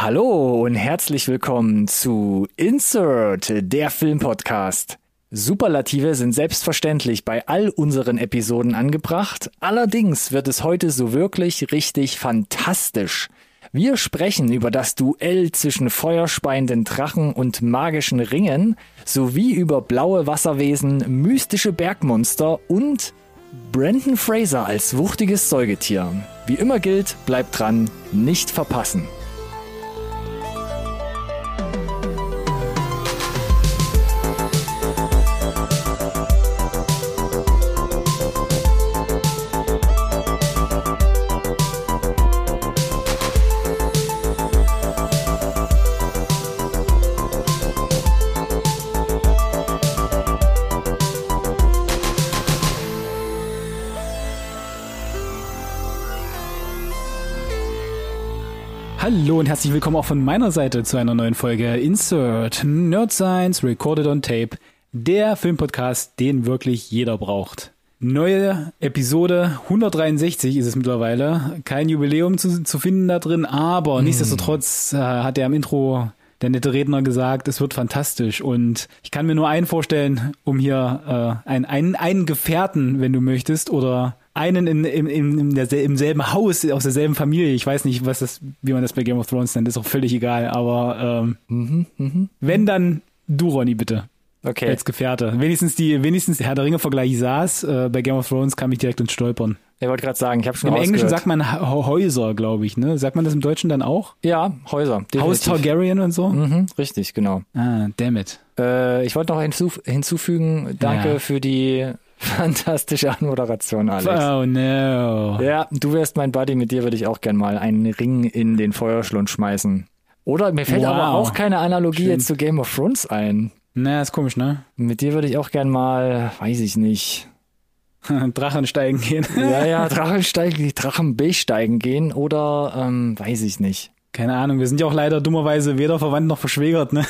Hallo und herzlich willkommen zu Insert, der Filmpodcast. Superlative sind selbstverständlich bei all unseren Episoden angebracht, allerdings wird es heute so wirklich richtig fantastisch. Wir sprechen über das Duell zwischen feuerspeienden Drachen und magischen Ringen, sowie über blaue Wasserwesen, mystische Bergmonster und Brandon Fraser als wuchtiges Säugetier. Wie immer gilt, bleibt dran, nicht verpassen. Hallo und herzlich willkommen auch von meiner Seite zu einer neuen Folge Insert Nerd Science Recorded on Tape, der Filmpodcast, den wirklich jeder braucht. Neue Episode 163 ist es mittlerweile. Kein Jubiläum zu, zu finden da drin, aber mm. nichtsdestotrotz äh, hat er im Intro der nette Redner gesagt, es wird fantastisch. Und ich kann mir nur einen vorstellen, um hier äh, einen, einen, einen Gefährten, wenn du möchtest, oder einen in, in, in, der, im selben Haus, aus derselben Familie. Ich weiß nicht, was das, wie man das bei Game of Thrones nennt, ist auch völlig egal. Aber ähm, mhm, mh. wenn dann du, Ronny, bitte. Okay. Als Gefährte. Wenigstens die, wenigstens Herr der Ringe-Vergleich saß. Äh, bei Game of Thrones kam ich direkt ins Stolpern. Ich wollte gerade sagen, ich habe schon Im Englischen sagt man Häuser, glaube ich, ne? Sagt man das im Deutschen dann auch? Ja, Häuser. Definitiv. Haus Targaryen und so? Mhm, richtig, genau. Ah, damn it. Äh, ich wollte noch hinzuf hinzufügen, danke ja. für die fantastische Anmoderation, Alex. Oh no. Ja, du wärst mein Buddy, mit dir würde ich auch gern mal einen Ring in den Feuerschlund schmeißen. Oder mir fällt wow. aber auch keine Analogie Schön. jetzt zu Game of Thrones ein. Na, ist komisch, ne? Mit dir würde ich auch gern mal, weiß ich nicht, Drachen steigen gehen. ja, ja, Drachen steigen, Drachen besteigen gehen oder ähm, weiß ich nicht. Keine Ahnung, wir sind ja auch leider dummerweise weder verwandt noch verschwägert, ne?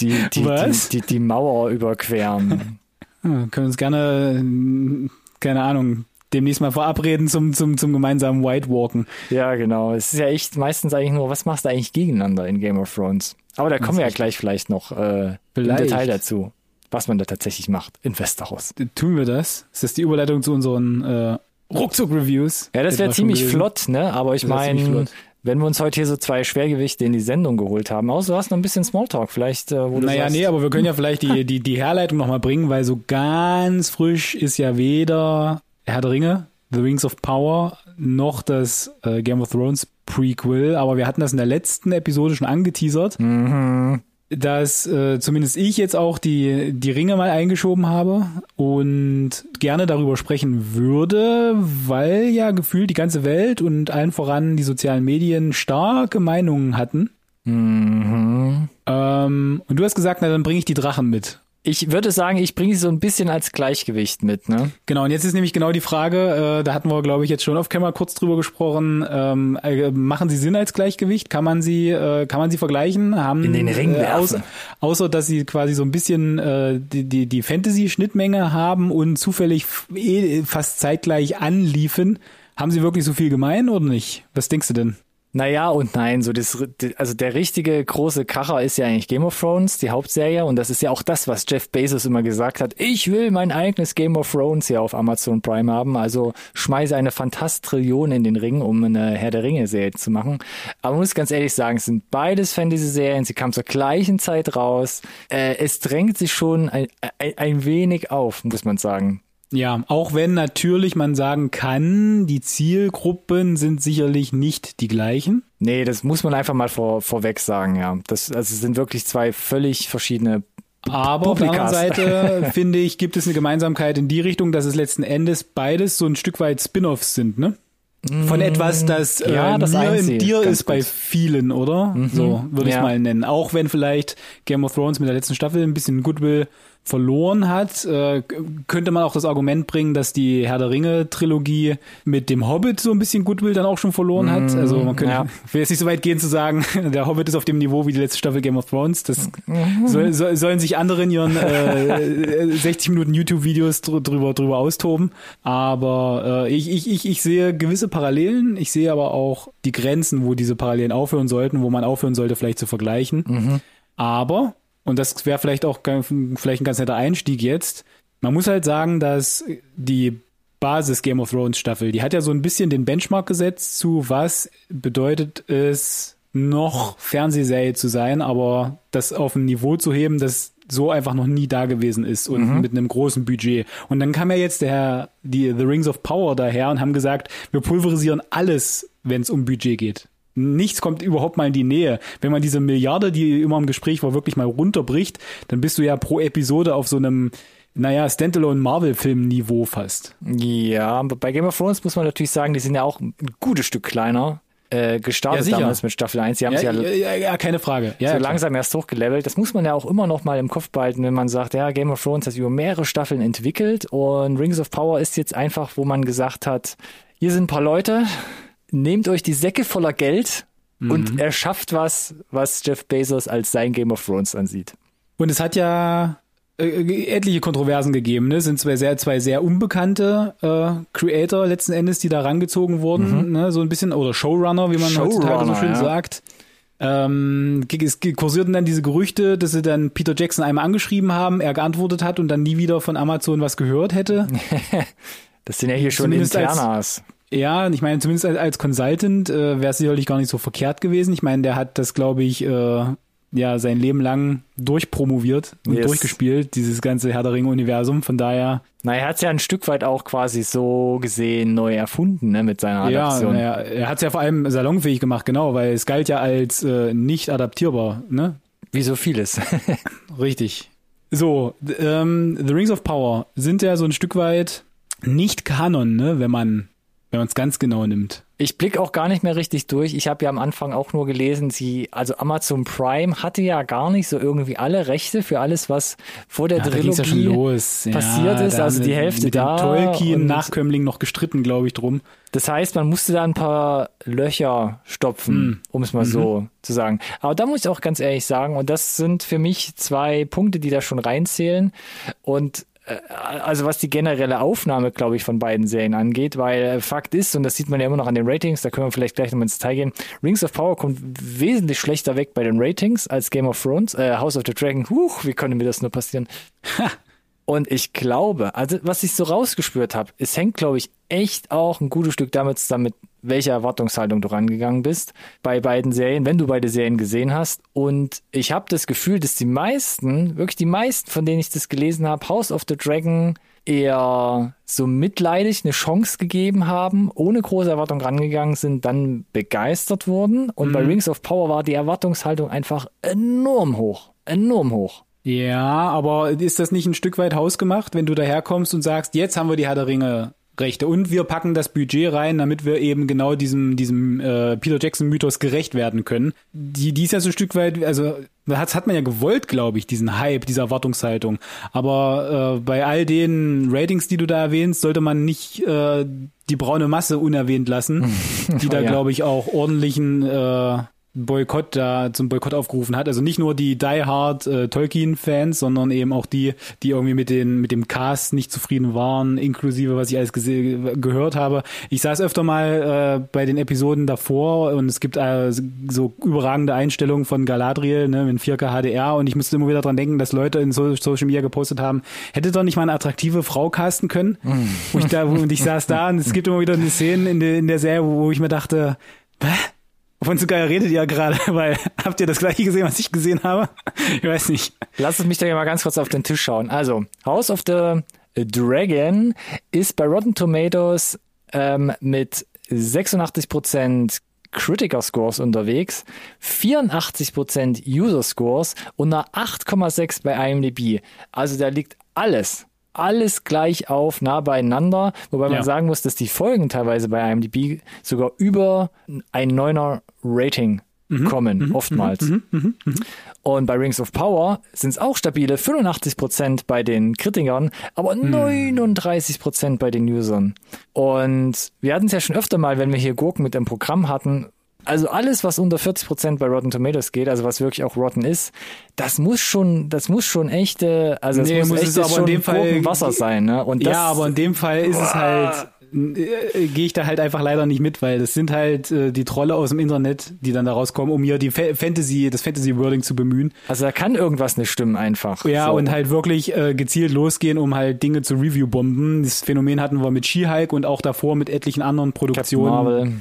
die, die, Was? Die, die, die Mauer überqueren. Ja, können uns gerne, keine Ahnung, demnächst mal verabreden zum, zum, zum gemeinsamen White Walken. Ja, genau. Es ist ja echt meistens eigentlich nur, was machst du eigentlich gegeneinander in Game of Thrones? Aber da kommen wir ja gleich vielleicht noch äh, vielleicht. im Detail dazu was man da tatsächlich macht in Westerhaus. Tun wir das? Ist das die Überleitung zu unseren äh, Ruckzuck-Reviews? Ja, das wäre ziemlich flott, ne? Aber ich meine, wenn wir uns heute hier so zwei Schwergewichte in die Sendung geholt haben, außer du hast noch ein bisschen Smalltalk, vielleicht, äh, wo du Naja, sagst, nee, aber wir können ja vielleicht die, die, die Herleitung nochmal bringen, weil so ganz frisch ist ja weder Herr der Ringe, The Rings of Power, noch das äh, Game of Thrones Prequel, aber wir hatten das in der letzten Episode schon angeteasert. Mhm dass äh, zumindest ich jetzt auch die, die Ringe mal eingeschoben habe und gerne darüber sprechen würde, weil ja gefühlt die ganze Welt und allen voran die sozialen Medien starke Meinungen hatten. Mhm. Ähm, und du hast gesagt, na dann bringe ich die Drachen mit. Ich würde sagen, ich bringe sie so ein bisschen als Gleichgewicht mit, ne? Genau, und jetzt ist nämlich genau die Frage, äh, da hatten wir, glaube ich, jetzt schon auf Camera kurz drüber gesprochen, ähm, äh, machen sie Sinn als Gleichgewicht? Kann man sie, äh, kann man sie vergleichen? Haben, In den Ring äh, werfen. Außer, außer, dass sie quasi so ein bisschen äh, die, die, die Fantasy-Schnittmenge haben und zufällig eh fast zeitgleich anliefen, haben sie wirklich so viel gemein oder nicht? Was denkst du denn? Naja und nein, so das, also der richtige große Kracher ist ja eigentlich Game of Thrones, die Hauptserie, und das ist ja auch das, was Jeff Bezos immer gesagt hat. Ich will mein eigenes Game of Thrones hier auf Amazon Prime haben, also schmeiße eine Fantastrillion in den Ring, um eine Herr der Ringe-Serie zu machen. Aber man muss ganz ehrlich sagen, es sind beides Fantasy-Serien, sie kamen zur gleichen Zeit raus. Äh, es drängt sich schon ein, ein, ein wenig auf, muss man sagen. Ja, auch wenn natürlich man sagen kann, die Zielgruppen sind sicherlich nicht die gleichen. Nee, das muss man einfach mal vor, vorweg sagen, ja. Das also es sind wirklich zwei völlig verschiedene aber Publikas. auf der anderen Seite finde ich, gibt es eine Gemeinsamkeit in die Richtung, dass es letzten Endes beides so ein Stück weit Spin-offs sind, ne? Von etwas, das, äh, ja, das mir im Dir ist gut. bei vielen, oder? Mhm. So würde ich ja. mal nennen. Auch wenn vielleicht Game of Thrones mit der letzten Staffel ein bisschen Goodwill verloren hat. Äh, könnte man auch das Argument bringen, dass die Herr der Ringe Trilogie mit dem Hobbit so ein bisschen Goodwill dann auch schon verloren hat. Mhm, Also man könnte, ja. will jetzt nicht so weit gehen zu sagen, der Hobbit ist auf dem Niveau wie die letzte Staffel Game of Thrones. Das Mhm. soll, soll, sollen sich andere in ihren äh, 60 Minuten YouTube-Videos dr drüber, drüber austoben. Aber äh, ich, ich, ich, ich sehe gewisse Parallelen. Ich sehe aber auch die Grenzen, wo diese Parallelen aufhören sollten, wo man aufhören sollte, vielleicht zu vergleichen. Mhm. Aber und das wäre vielleicht auch vielleicht ein ganz netter Einstieg jetzt. Man muss halt sagen, dass die Basis Game of Thrones Staffel, die hat ja so ein bisschen den Benchmark gesetzt zu, was bedeutet es, noch Fernsehserie zu sein, aber das auf ein Niveau zu heben, das so einfach noch nie da gewesen ist und mhm. mit einem großen Budget. Und dann kam ja jetzt der die The Rings of Power daher und haben gesagt, wir pulverisieren alles, wenn es um Budget geht. Nichts kommt überhaupt mal in die Nähe. Wenn man diese Milliarde, die immer im Gespräch war, wirklich mal runterbricht, dann bist du ja pro Episode auf so einem, naja, Standalone-Marvel-Film-Niveau fast. Ja, bei Game of Thrones muss man natürlich sagen, die sind ja auch ein gutes Stück kleiner. Äh, gestartet ja, damals mit Staffel 1. Die haben ja, ja, ja, ja, keine Frage. Ja, so ja, langsam erst hochgelevelt. Das muss man ja auch immer noch mal im Kopf behalten, wenn man sagt, ja, Game of Thrones hat über mehrere Staffeln entwickelt und Rings of Power ist jetzt einfach, wo man gesagt hat, hier sind ein paar Leute, nehmt euch die Säcke voller Geld mhm. und erschafft was, was Jeff Bezos als sein Game of Thrones ansieht. Und es hat ja äh, etliche Kontroversen gegeben. Ne? Es sind zwei sehr, zwei sehr unbekannte äh, Creator letzten Endes, die da rangezogen wurden, mhm. ne? so ein bisschen, oder Showrunner, wie man Showrunner, heutzutage so schön ja. sagt. Ähm, es kursierten dann diese Gerüchte, dass sie dann Peter Jackson einmal angeschrieben haben, er geantwortet hat und dann nie wieder von Amazon was gehört hätte. das sind ja hier schon Zumindest Internas. Als, ja, ich meine, zumindest als, als Consultant äh, wäre es sicherlich gar nicht so verkehrt gewesen. Ich meine, der hat das, glaube ich, äh, ja sein Leben lang durchpromoviert und Yes. durchgespielt, dieses ganze Herr der Ringe-Universum. Von daher, Na, er hat es ja ein Stück weit auch quasi so gesehen neu erfunden, ne, mit seiner ja, Adaption. naja, er hat es ja vor allem salonfähig gemacht, genau, weil es galt ja als äh, nicht adaptierbar, ne? Wie so vieles. Richtig. So, ähm, The Rings of Power sind ja so ein Stück weit nicht Kanon, ne, wenn man wenn man es ganz genau nimmt. Ich blick auch gar nicht mehr richtig durch. Ich habe ja am Anfang auch nur gelesen, sie, also Amazon Prime hatte ja gar nicht so irgendwie alle Rechte für alles, was vor der Ja, ja Trilogie los. passiert ist, da also die Hälfte mit da dem Tolkien Nachkömmling noch gestritten, glaube ich, drum. Das heißt, man musste da ein paar Löcher stopfen, Hm. um es mal Mhm. so zu sagen. Aber da muss ich auch ganz ehrlich sagen, und das sind für mich zwei Punkte, die da schon reinzählen. Und also was die generelle Aufnahme, glaube ich, von beiden Serien angeht, weil äh, Fakt ist, und das sieht man ja immer noch an den Ratings, da können wir vielleicht gleich nochmal ins Detail gehen, Rings of Power kommt wesentlich schlechter weg bei den Ratings als Game of Thrones, äh, House of the Dragon, huch, wie konnte mir das nur passieren? Und ich glaube, also was ich so rausgespürt habe, es hängt, glaube ich, echt auch ein gutes Stück damit zusammen, mit welcher Erwartungshaltung du rangegangen bist bei beiden Serien, wenn du beide Serien gesehen hast. Und ich habe das Gefühl, dass die meisten, wirklich die meisten, von denen ich das gelesen habe, House of the Dragon eher so mitleidig eine Chance gegeben haben, ohne große Erwartung rangegangen sind, dann begeistert wurden. Und bei Rings of Power war die Erwartungshaltung einfach enorm hoch. Enorm hoch. Ja, aber ist das nicht ein Stück weit hausgemacht, wenn du daherkommst und sagst, jetzt haben wir die Herr der Ringe Rechte und wir packen das Budget rein, damit wir eben genau diesem diesem äh, Peter Jackson Mythos gerecht werden können. Die die ist ja so ein Stück weit, also das hat man ja gewollt, glaube ich, diesen Hype, diese Erwartungshaltung. Aber äh, bei all den Ratings, die du da erwähnst, sollte man nicht äh, die braune Masse unerwähnt lassen, die da ja. glaube ich auch ordentlichen äh, Boykott da zum Boykott aufgerufen hat. Also nicht nur die Die Hard äh, Tolkien-Fans, sondern eben auch die, die irgendwie mit den mit dem Cast nicht zufrieden waren, inklusive was ich alles gehört habe. Ich saß öfter mal äh, bei den Episoden davor und es gibt äh, so überragende Einstellungen von Galadriel ne, mit 4K HDR und ich musste immer wieder dran denken, dass Leute in so Social Media gepostet haben, hätte doch nicht mal eine attraktive Frau casten können. Wo ich da, und ich saß da und es gibt immer wieder eine Szene in der, in der Serie, wo ich mir dachte, Hä? Wovon zu geil redet ihr gerade? Weil habt ihr das gleiche gesehen, was ich gesehen habe? Ich weiß nicht. Lass es mich da mal ganz kurz auf den Tisch schauen. Also, House of the Dragon ist bei Rotten Tomatoes ähm, mit 86% Critiker Scores unterwegs, 84% User Scores und einer 8,6 bei IMDb. Also da liegt alles, alles gleich auf, nah beieinander, wobei man Ja. sagen muss, dass die Folgen teilweise bei IMDb sogar über ein 9er Rating kommen, oftmals. Und bei Rings of Power sind es auch stabile 85% bei den Kritikern, aber 39% bei den Usern. Und wir hatten es ja schon öfter mal, wenn wir hier Gurken mit dem Programm hatten, also alles, was unter 40% bei Rotten Tomatoes geht, also was wirklich auch Rotten ist, das muss schon, das muss schon echte, also das Nee, muss, muss echtes es aber in schon dem Fall- Wasser sein, ne? Und das, ja, aber in dem Fall ist es halt, äh, gehe ich da halt einfach leider nicht mit, weil das sind halt äh, die Trolle aus dem Internet, die dann da rauskommen, um hier die Fa Fantasy, das Fantasy-Wording zu bemühen. also da kann irgendwas nicht stimmen einfach. Ja, So. und halt wirklich äh, gezielt losgehen, um halt Dinge zu Review-bomben. Das Phänomen hatten wir mit She-Hulk und auch davor mit etlichen anderen Captain Produktionen. Marvel.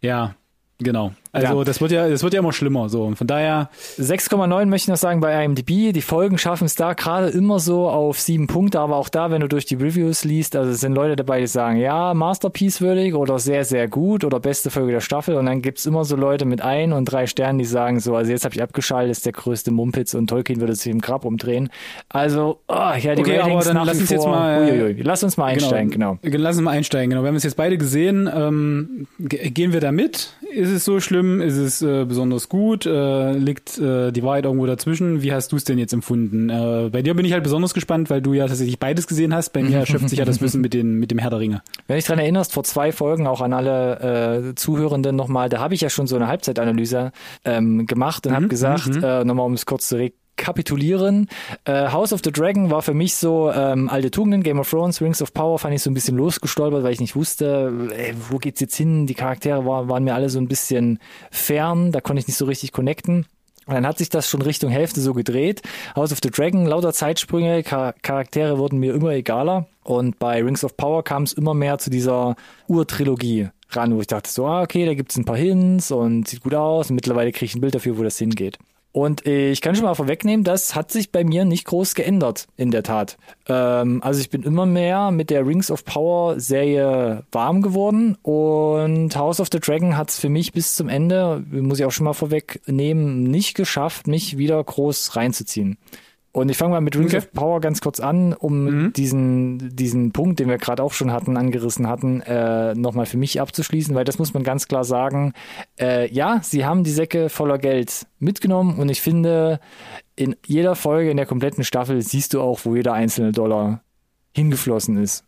Ja, genau. Also Ja. das wird ja, das wird ja immer schlimmer. So und von daher, 6,9 möchte ich noch sagen bei IMDb. Die Folgen schaffen es da gerade immer so auf sieben Punkte, aber auch da, wenn du durch die Reviews liest, also es sind Leute dabei, die sagen, ja, Masterpiece würdig oder sehr, sehr gut oder beste Folge der Staffel und dann gibt's immer so Leute mit ein und drei Sternen, die sagen so, also jetzt habe ich abgeschaltet, ist der größte Mumpitz und Tolkien würde sich im Grab umdrehen. Also, oh, ja, die Okay, aber Ratings dann nach lass uns jetzt mal- uiuiui. Lass uns mal einsteigen, genau. Lass uns mal einsteigen, genau. Wir haben es jetzt beide gesehen. Ähm, ge- gehen wir da mit? Ist es so schlimm? Ist es äh, besonders gut? Äh, liegt äh, die Wahrheit irgendwo dazwischen? Wie hast du es denn jetzt empfunden? Äh, bei dir bin ich halt besonders gespannt, weil du ja tatsächlich beides gesehen hast. Bei mir erschöpft sich ja das Wissen mit, den, mit dem Herr der Ringe. Wenn du dich dran erinnerst, vor zwei Folgen auch an alle äh, Zuhörenden nochmal, da habe ich ja schon so eine Halbzeitanalyse ähm, gemacht und habe gesagt, äh, nochmal um es kurz zu rekapitulieren, äh, House of the Dragon war für mich so ähm, alte Tugenden, Game of Thrones, Rings of Power fand ich so ein bisschen losgestolpert, weil ich nicht wusste, äh, wo geht's jetzt hin, die Charaktere war, waren mir alle so ein bisschen fern, da konnte ich nicht so richtig connecten. Und dann hat sich das schon Richtung Hälfte so gedreht. House of the Dragon, lauter Zeitsprünge, Char Charaktere wurden mir immer egaler. Und bei Rings of Power kam es immer mehr zu dieser Urtrilogie ran, wo ich dachte so, ah, okay, da gibt's ein paar Hints und sieht gut aus. Und mittlerweile kriege ich ein Bild dafür, wo das hingeht. Und ich kann schon mal vorwegnehmen, das hat sich bei mir nicht groß geändert, in der Tat. Ähm, also ich bin immer mehr mit der Rings of Power Serie warm geworden und House of the Dragon hat es für mich bis zum Ende, muss ich auch schon mal vorwegnehmen, nicht geschafft, mich wieder groß reinzuziehen. Und ich fange mal mit Rings Okay. of Power ganz kurz an, um diesen, diesen Punkt, den wir gerade auch schon hatten, angerissen hatten, äh, nochmal für mich abzuschließen, weil das muss man ganz klar sagen. Äh, ja, sie haben die Säcke voller Geld mitgenommen und ich finde, in jeder Folge in der kompletten Staffel siehst du auch, wo jeder einzelne Dollar hingeflossen ist.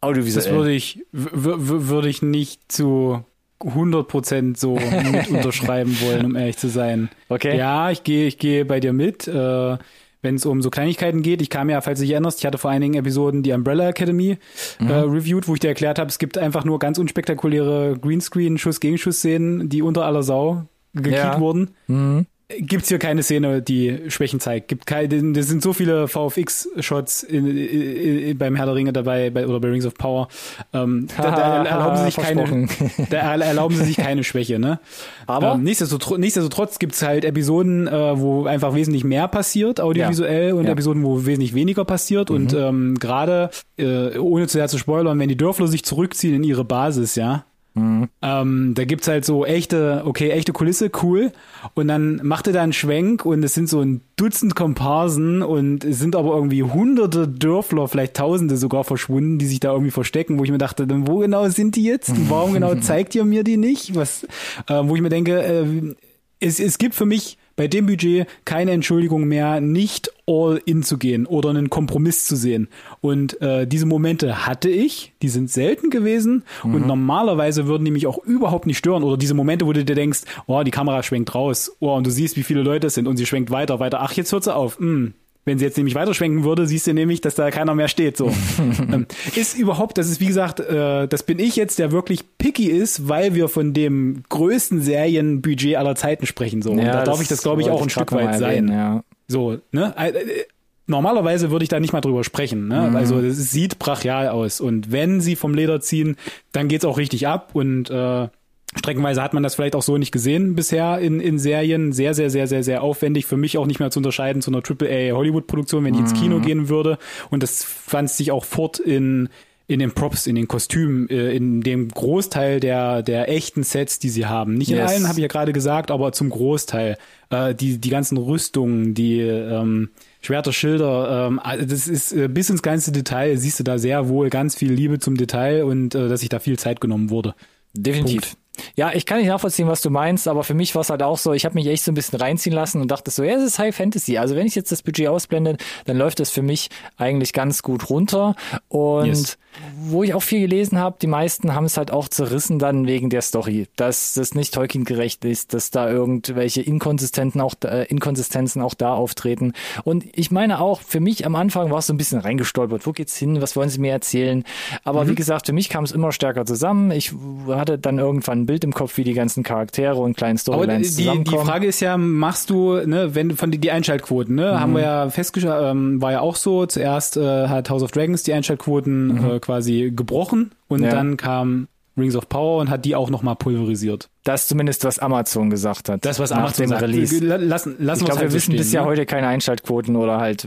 Audiovisuell. Das würde ich, würde ich nicht zu 100% so mit unterschreiben wollen, um ehrlich zu sein. Okay. Ja, ich gehe, ich gehe bei dir mit. Äh, wenn es um so Kleinigkeiten geht, ich kam ja, falls du dich erinnerst, ich hatte vor einigen Episoden die Umbrella Academy Mhm. äh, reviewed, wo ich dir erklärt habe, es gibt einfach nur ganz unspektakuläre Greenscreen Schuss-Gegenschuss-Szenen, die unter aller Sau gekriegt Ja. wurden. Mhm. Gibt's hier keine Szene, die Schwächen zeigt. Gibt keine, das sind so viele VFX-Shots in, in, in, beim Herr der Ringe dabei bei, oder bei Rings of Power. Ähm, da, da erlauben sie sich keine, da erlauben sie sich keine Schwäche, ne? Aber- ähm, nichtsdestotrotz, nichtsdestotrotz gibt's halt Episoden, äh, wo einfach wesentlich mehr passiert, audiovisuell, Ja. und Ja. Episoden, wo wesentlich weniger passiert. Und ähm, gerade, äh, ohne zu sehr zu spoilern, wenn die Dörfler sich zurückziehen in ihre Basis, ja, ähm, da gibt's halt so echte, okay, echte Kulisse, cool. Und dann macht er da einen Schwenk und es sind so ein Dutzend Komparsen und es sind aber irgendwie hunderte Dörfler, vielleicht tausende sogar verschwunden, die sich da irgendwie verstecken, wo ich mir dachte, dann wo genau sind die jetzt? Warum genau zeigt ihr mir die nicht? Was, äh, wo ich mir denke, äh, es, es gibt für mich bei dem Budget keine Entschuldigung mehr, nicht all in zu gehen oder einen Kompromiss zu sehen. Und äh, diese Momente hatte ich, die sind selten gewesen und normalerweise würden die mich auch überhaupt nicht stören. Oder diese Momente, wo du dir denkst, oh, die Kamera schwenkt raus, oh, und du siehst, wie viele Leute es sind und sie schwenkt weiter, weiter. Ach, jetzt hört sie auf. Hm. Wenn sie jetzt nämlich weiterschwenken würde, siehst du nämlich, dass da keiner mehr steht. So ähm, ist überhaupt, das ist wie gesagt, äh, das bin ich jetzt, der wirklich picky ist, weil wir von dem größten Serienbudget aller Zeiten sprechen. So, und da darf ich das, glaube ich, auch ein Stück weit sein. erwähnen, Ja. So, ne? Äh, äh, Normalerweise würde ich da nicht mal drüber sprechen. Ne? Also das sieht brachial aus. Und wenn sie vom Leder ziehen, dann geht's auch richtig ab. Und äh, streckenweise hat man das vielleicht auch so nicht gesehen bisher in, in Serien. Sehr, sehr, sehr, sehr, sehr aufwendig. Für mich auch nicht mehr zu unterscheiden zu einer AAA Hollywood-Produktion, wenn die ins Kino gehen würde. Und das fand sich auch fort in in den Props, in den Kostümen, äh, in dem Großteil der, der echten Sets, die sie haben. Nicht in Yes. allen, habe ich ja gerade gesagt, aber zum Großteil. Äh, die, die ganzen Rüstungen, die ähm, Schwerter, Schilder, ähm, also das ist äh, bis ins ganze Detail, siehst du da sehr wohl ganz viel Liebe zum Detail und äh, dass sich da viel Zeit genommen wurde. Definitiv. Ja, ich kann nicht nachvollziehen, was du meinst, aber für mich war es halt auch so, ich habe mich echt so ein bisschen reinziehen lassen und dachte so, ja, es ist High Fantasy. Also wenn ich jetzt das Budget ausblende, dann läuft das für mich eigentlich ganz gut runter. Und yes. wo ich auch viel gelesen habe, die meisten haben es halt auch zerrissen dann wegen der Story, dass das nicht Tolkien gerecht ist, dass da irgendwelche Inkonsistenten auch, äh, Inkonsistenzen auch da auftreten. Und ich meine auch, für mich am Anfang war es so ein bisschen reingestolpert. Wo geht's hin? Was wollen sie mir erzählen? Aber mhm. wie gesagt, für mich kam es immer stärker zusammen. Ich hatte dann irgendwann ein Bild im Kopf, wie die ganzen Charaktere und kleinen Storylines Aber die, die Frage ist ja, machst du, ne, wenn von die, die Einschaltquoten, ne, mhm. haben wir ja festgestellt, ähm, war ja auch so. Zuerst äh, hat House of Dragons die Einschaltquoten mhm. äh, quasi gebrochen und ja. dann kam Rings of Power und hat die auch nochmal pulverisiert. Das zumindest, was Amazon gesagt hat. Das, was Amazon nach dem Release. Lassen, lassen ich glaube, halt wir wissen stehen, bis ja ne? heute keine Einschaltquoten oder halt.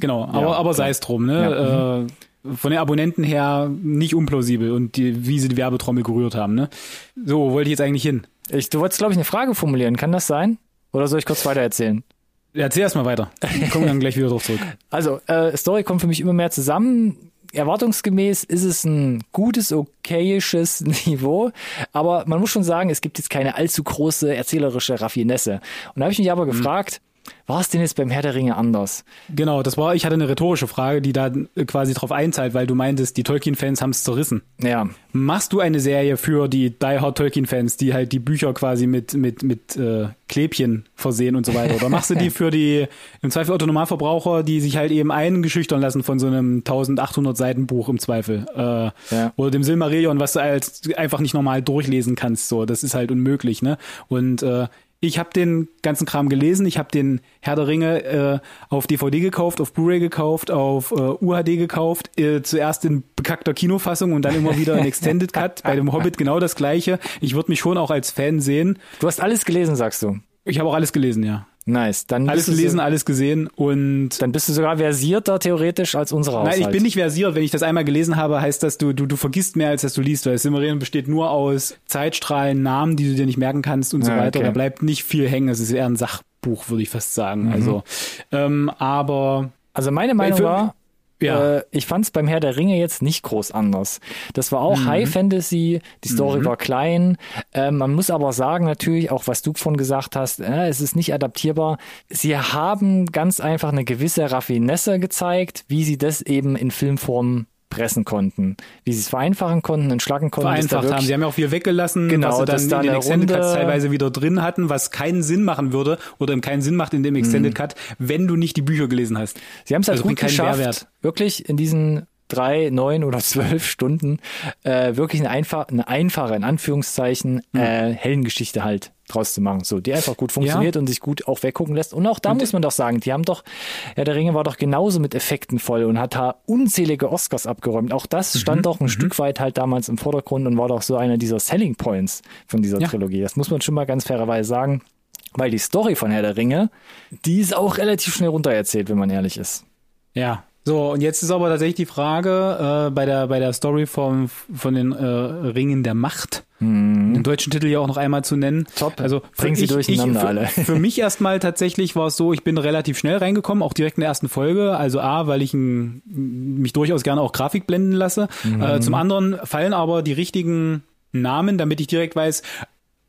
Genau, aber, ja, aber sei es drum, ne? Ja. Mhm. Äh, von den Abonnenten her nicht unplausibel und die, wie sie die Werbetrommel gerührt haben. Ne? So, wo wollte ich jetzt eigentlich hin? Ich, du wolltest, glaube ich, eine Frage formulieren. Kann das sein? Oder soll ich kurz weiter erzählen? Erzähl erst mal weiter. Kommen dann gleich wieder drauf zurück. Also, äh, Story kommt für mich immer mehr zusammen. Erwartungsgemäß ist es ein gutes, okayisches Niveau, aber man muss schon sagen, es gibt jetzt keine allzu große erzählerische Raffinesse. Und da habe ich mich aber mhm. gefragt, war es denn jetzt beim Herr der Ringe anders? Genau, das war, ich hatte eine rhetorische Frage, die da quasi drauf einzahlt, weil du meintest, die Tolkien-Fans haben es zerrissen. Ja. Machst du eine Serie für die Die Hard Tolkien-Fans, die halt die Bücher quasi mit, mit, mit äh, Klebchen versehen und so weiter? Oder machst du die für die, im Zweifel Autonomalverbraucher, die sich halt eben eingeschüchtern lassen von so einem 1800 Seiten Buch im Zweifel? Äh, ja. Oder dem Silmarillion, was du als einfach nicht normal durchlesen kannst, so. Das ist halt unmöglich, ne? Und, äh, ich habe den ganzen Kram gelesen. Ich habe den Herr der Ringe äh, auf DVD gekauft, auf Blu-ray gekauft, auf äh, UHD gekauft. Äh, zuerst in bekackter Kinofassung und dann immer wieder in Extended Cut. Bei dem Hobbit genau das gleiche. Ich würde mich schon auch als Fan sehen. Du hast alles gelesen, sagst du? Ich habe auch alles gelesen, ja. Nice. Dann alles gelesen, so, alles gesehen und dann bist du sogar versierter theoretisch als unsere Haushalt. Nein, ich bin nicht versiert. Wenn ich das einmal gelesen habe, heißt das, du, du, du vergisst mehr, als dass du liest, weil Silmarillion besteht nur aus Zeitstrahlen, Namen, die du dir nicht merken kannst und so ja, weiter. Okay. Da bleibt nicht viel hängen. Es ist eher ein Sachbuch, würde ich fast sagen. Mhm. Also, ähm, aber also meine Meinung war, ja. Äh, ich fand es beim Herr der Ringe jetzt nicht groß anders. Das war auch mhm. High Fantasy, die Story mhm. war klein. Äh, man muss aber sagen, natürlich, auch was du von gesagt hast, äh, es ist nicht adaptierbar. Sie haben ganz einfach eine gewisse Raffinesse gezeigt, wie sie das eben in Filmform pressen konnten, wie sie es vereinfachen konnten, entschlacken konnten. Vereinfacht haben. Sie haben ja auch viel weggelassen, genau, was sie dann in den Extended Cuts teilweise wieder drin hatten, was keinen Sinn machen würde oder keinen Sinn macht in dem Extended mhm. Cut, wenn du nicht die Bücher gelesen hast. Sie haben es halt also gut geschafft, Mehrwert. wirklich in diesen drei, neun oder zwölf Stunden äh, wirklich eine, einfach, eine einfache, in Anführungszeichen, mhm. äh, Heldengeschichte halt draus zu machen. So, die einfach gut funktioniert ja. und sich gut auch weggucken lässt. Und auch da und muss man doch sagen, die haben doch, ja, der Ringe war doch genauso mit Effekten voll und hat da unzählige Oscars abgeräumt. Auch das stand mhm. doch ein mhm. Stück weit halt damals im Vordergrund und war doch so einer dieser Selling Points von dieser ja. Trilogie. Das muss man schon mal ganz fairerweise sagen. Weil die Story von Herr der Ringe, die ist auch relativ schnell runtererzählt, wenn man ehrlich ist. Ja, so, und jetzt ist aber tatsächlich die Frage äh, bei der bei der Story vom, von den äh, Ringen der Macht, hm. den deutschen Titel ja auch noch einmal zu nennen. Top. Also bringen sie ich, durcheinander ich, für, alle. für mich erstmal tatsächlich war es so, ich bin relativ schnell reingekommen, auch direkt in der ersten Folge. Also A, weil ich ein, mich durchaus gerne auch Grafik blenden lasse. Mhm. Äh, zum anderen fallen aber die richtigen Namen, damit ich direkt weiß,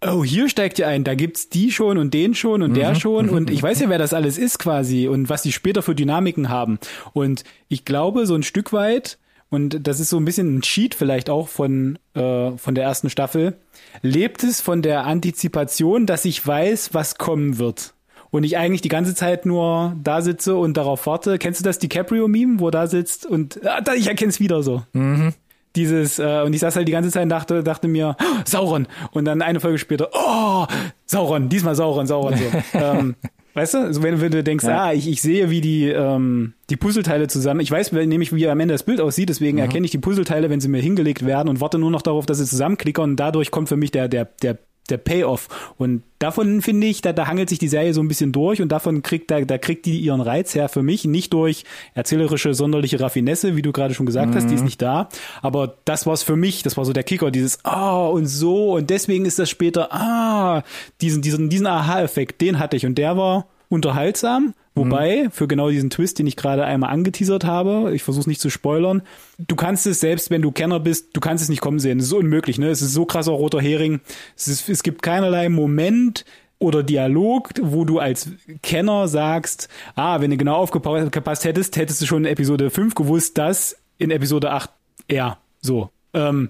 oh, hier steigt ihr ein, da gibt's die schon und den schon und mhm. der schon und ich weiß ja, wer das alles ist quasi und was die später für Dynamiken haben. Und ich glaube, so ein Stück weit, und das ist so ein bisschen ein Cheat vielleicht auch von, äh, von der ersten Staffel, lebt es von der Antizipation, dass ich weiß, was kommen wird. Und ich eigentlich die ganze Zeit nur da sitze und darauf warte. Kennst du das DiCaprio-Meme, wo da sitzt und ah, ich erkenne es wieder so. Mhm dieses, äh, und ich saß halt die ganze Zeit und dachte, dachte mir, oh, Sauron. Und dann eine Folge später, oh, Sauron, diesmal Sauron, Sauron so. ähm, weißt du, also wenn, wenn du denkst, ja. ah, ich, ich sehe, wie die, ähm, die Puzzleteile zusammen, ich weiß nämlich, wie am Ende das Bild aussieht, deswegen mhm. erkenne ich die Puzzleteile, wenn sie mir hingelegt werden und warte nur noch darauf, dass sie zusammenklickern und dadurch kommt für mich der, der, der der Payoff. Und davon finde ich, da, da hangelt sich die Serie so ein bisschen durch und davon kriegt, da, da kriegt die ihren Reiz her für mich. Nicht durch erzählerische, sonderliche Raffinesse, wie du gerade schon gesagt mhm. hast, die ist mhm. nicht da. Aber das war's für mich, das war so der Kicker, dieses Ah oh, und so und deswegen ist das später, ah, diesen, diesen, diesen Aha-Effekt, den hatte ich und der war unterhaltsam, Wobei, für genau diesen Twist, den ich gerade einmal angeteasert habe, ich versuche es nicht zu spoilern, du kannst es, selbst wenn du Kenner bist, du kannst es nicht kommen sehen. Es ist unmöglich, ne? Es ist so krasser roter Hering. Es, ist, es gibt keinerlei Moment oder Dialog, wo du als Kenner sagst, ah, wenn du genau aufgepasst hättest, hättest du schon in Episode 5 gewusst, dass in Episode 8 er so. Ähm,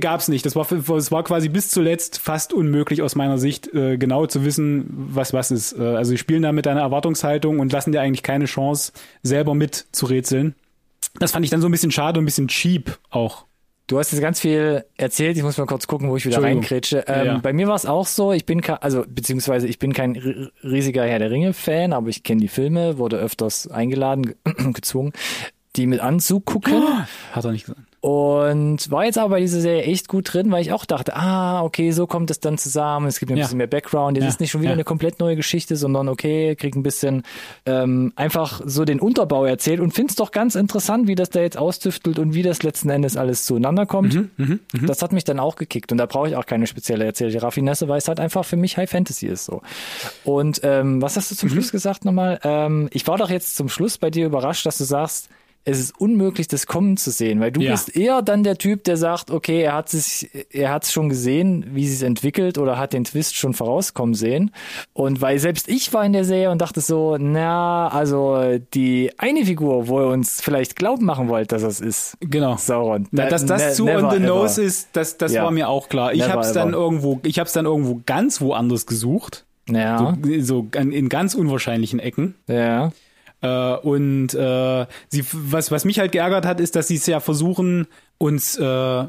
gab's nicht. Das war, das war quasi bis zuletzt fast unmöglich aus meiner Sicht, äh, genau zu wissen, was was ist. Äh, also sie spielen da mit deiner Erwartungshaltung und lassen dir eigentlich keine Chance, selber mit zu rätseln. Das fand ich dann so ein bisschen schade und ein bisschen cheap auch. Du hast jetzt ganz viel erzählt. Ich muss mal kurz gucken, wo ich wieder reinkrätsche. Ähm, ja. Bei mir war es auch so. Ich bin kein, also beziehungsweise ich bin kein riesiger Herr der Ringe Fan, aber ich kenne die Filme, wurde öfters eingeladen, gezwungen, die mit anzugucken. Hat er nicht gesagt. Und war jetzt aber bei dieser Serie echt gut drin, weil ich auch dachte, ah, okay, so kommt es dann zusammen. Es gibt ein ja. bisschen mehr Background. Es ja. ist nicht schon wieder ja. eine komplett neue Geschichte, sondern okay, krieg ein bisschen ähm, einfach so den Unterbau erzählt und find's doch ganz interessant, wie das da jetzt austüftelt und wie das letzten Endes alles zueinander kommt. Mhm, mh, mh. Das hat mich dann auch gekickt und da brauche ich auch keine spezielle erzählte Raffinesse, weil es halt einfach für mich High Fantasy ist so. Und ähm, was hast du zum mhm. Schluss gesagt nochmal? Ähm, ich war doch jetzt zum Schluss bei dir überrascht, dass du sagst, es ist unmöglich, das kommen zu sehen, weil du ja. bist eher dann der Typ, der sagt, okay, er hat sich, er hat es schon gesehen, wie sie es entwickelt oder hat den Twist schon vorauskommen sehen. Und weil selbst ich war in der Serie und dachte so, na, also die eine Figur, wo er uns vielleicht glauben machen wollt, dass es ist. Genau. Sauron. Na, dass das ne, zu on the nose ever. ist, das, das ja. war mir auch klar. Ich habe es dann irgendwo, ich habe es dann irgendwo ganz woanders gesucht. Ja. So, so in ganz unwahrscheinlichen Ecken. Ja. Äh, und äh, sie, was, was mich halt geärgert hat, ist, dass sie es ja versuchen, uns, äh,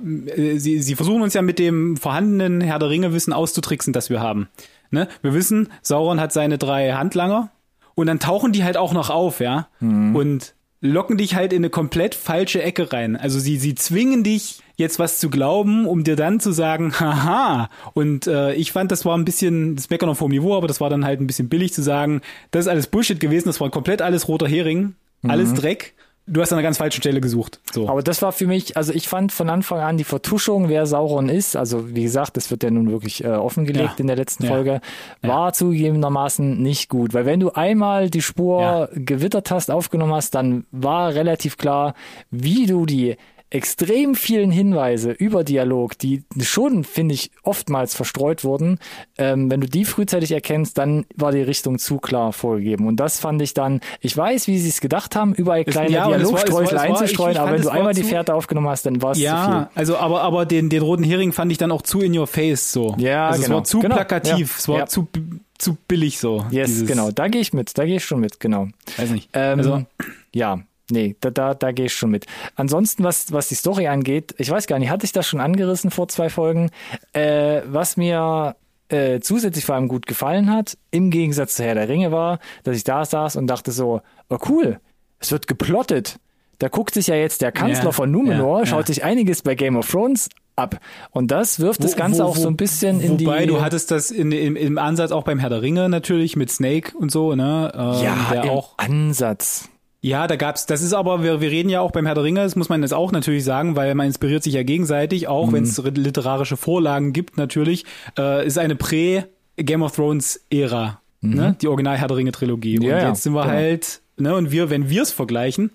sie, sie versuchen uns ja mit dem vorhandenen Herr der Ringe Wissen auszutricksen, das wir haben. Ne? Wir wissen, Sauron hat seine drei Handlanger und dann tauchen die halt auch noch auf, ja. Mhm. Und locken dich halt in eine komplett falsche Ecke rein. Also sie, sie zwingen dich jetzt was zu glauben, um dir dann zu sagen, haha. Und äh, ich fand, das war ein bisschen, das Meckern auf hohem Niveau, aber das war dann halt ein bisschen billig zu sagen, das ist alles Bullshit gewesen, das war komplett alles roter Hering, alles mhm. Dreck. Du hast an einer ganz falschen Stelle gesucht. So. Aber das war für mich, also ich fand von Anfang an die Vertuschung, wer Sauron ist, also wie gesagt, das wird ja nun wirklich äh, offengelegt ja. in der letzten ja. Folge, war ja. zugegebenermaßen nicht gut. Weil wenn du einmal die Spur gewittert hast, aufgenommen hast, dann war relativ klar, wie du die extrem vielen Hinweise über Dialog, die schon, finde ich, oftmals verstreut wurden. Ähm, wenn du die frühzeitig erkennst, dann war die Richtung zu klar vorgegeben. Und das fand ich dann, ich weiß, wie sie es gedacht haben, überall kleine ja, Dialogsträuchle einzustreuen, ich, ich aber wenn du einmal die Fährte aufgenommen hast, dann war es ja, zu viel. also aber, aber den, den roten Hering fand ich dann auch zu in your face so. Ja, also genau. Es war zu genau. plakativ, ja. es war ja. zu zu billig so. Yes, genau, da gehe ich mit, da gehe ich schon mit, genau. Weiß nicht. Ähm, also ja, Nee, da, da, da gehe ich schon mit. Ansonsten, was, was die Story angeht, ich weiß gar nicht, hatte ich das schon angerissen vor zwei Folgen? Äh, was mir äh, zusätzlich vor allem gut gefallen hat, im Gegensatz zu Herr der Ringe war, dass ich da saß und dachte so, oh cool, es wird geplottet. Da guckt sich ja jetzt der Kanzler ja, von Numenor, ja, schaut ja. sich einiges bei Game of Thrones ab. Und das wirft wo, das Ganze wo, auch so ein bisschen in wobei, die. Wobei, du hattest das in, im, im Ansatz auch beim Herr der Ringe natürlich mit Snake und so, ne? Ähm, ja, der im auch Ansatz. Ja, da gab's, das ist aber, wir, wir reden ja auch beim Herr der Ringe, das muss man jetzt auch natürlich sagen, weil man inspiriert sich ja gegenseitig, auch mhm. wenn es literarische Vorlagen gibt natürlich, äh, ist eine Prä-Game of Thrones-Ära, mhm. ne? Die Original Herr der Ringe Trilogie. Ja, und jetzt sind wir genau. halt, ne, und wir, wenn wir es vergleichen,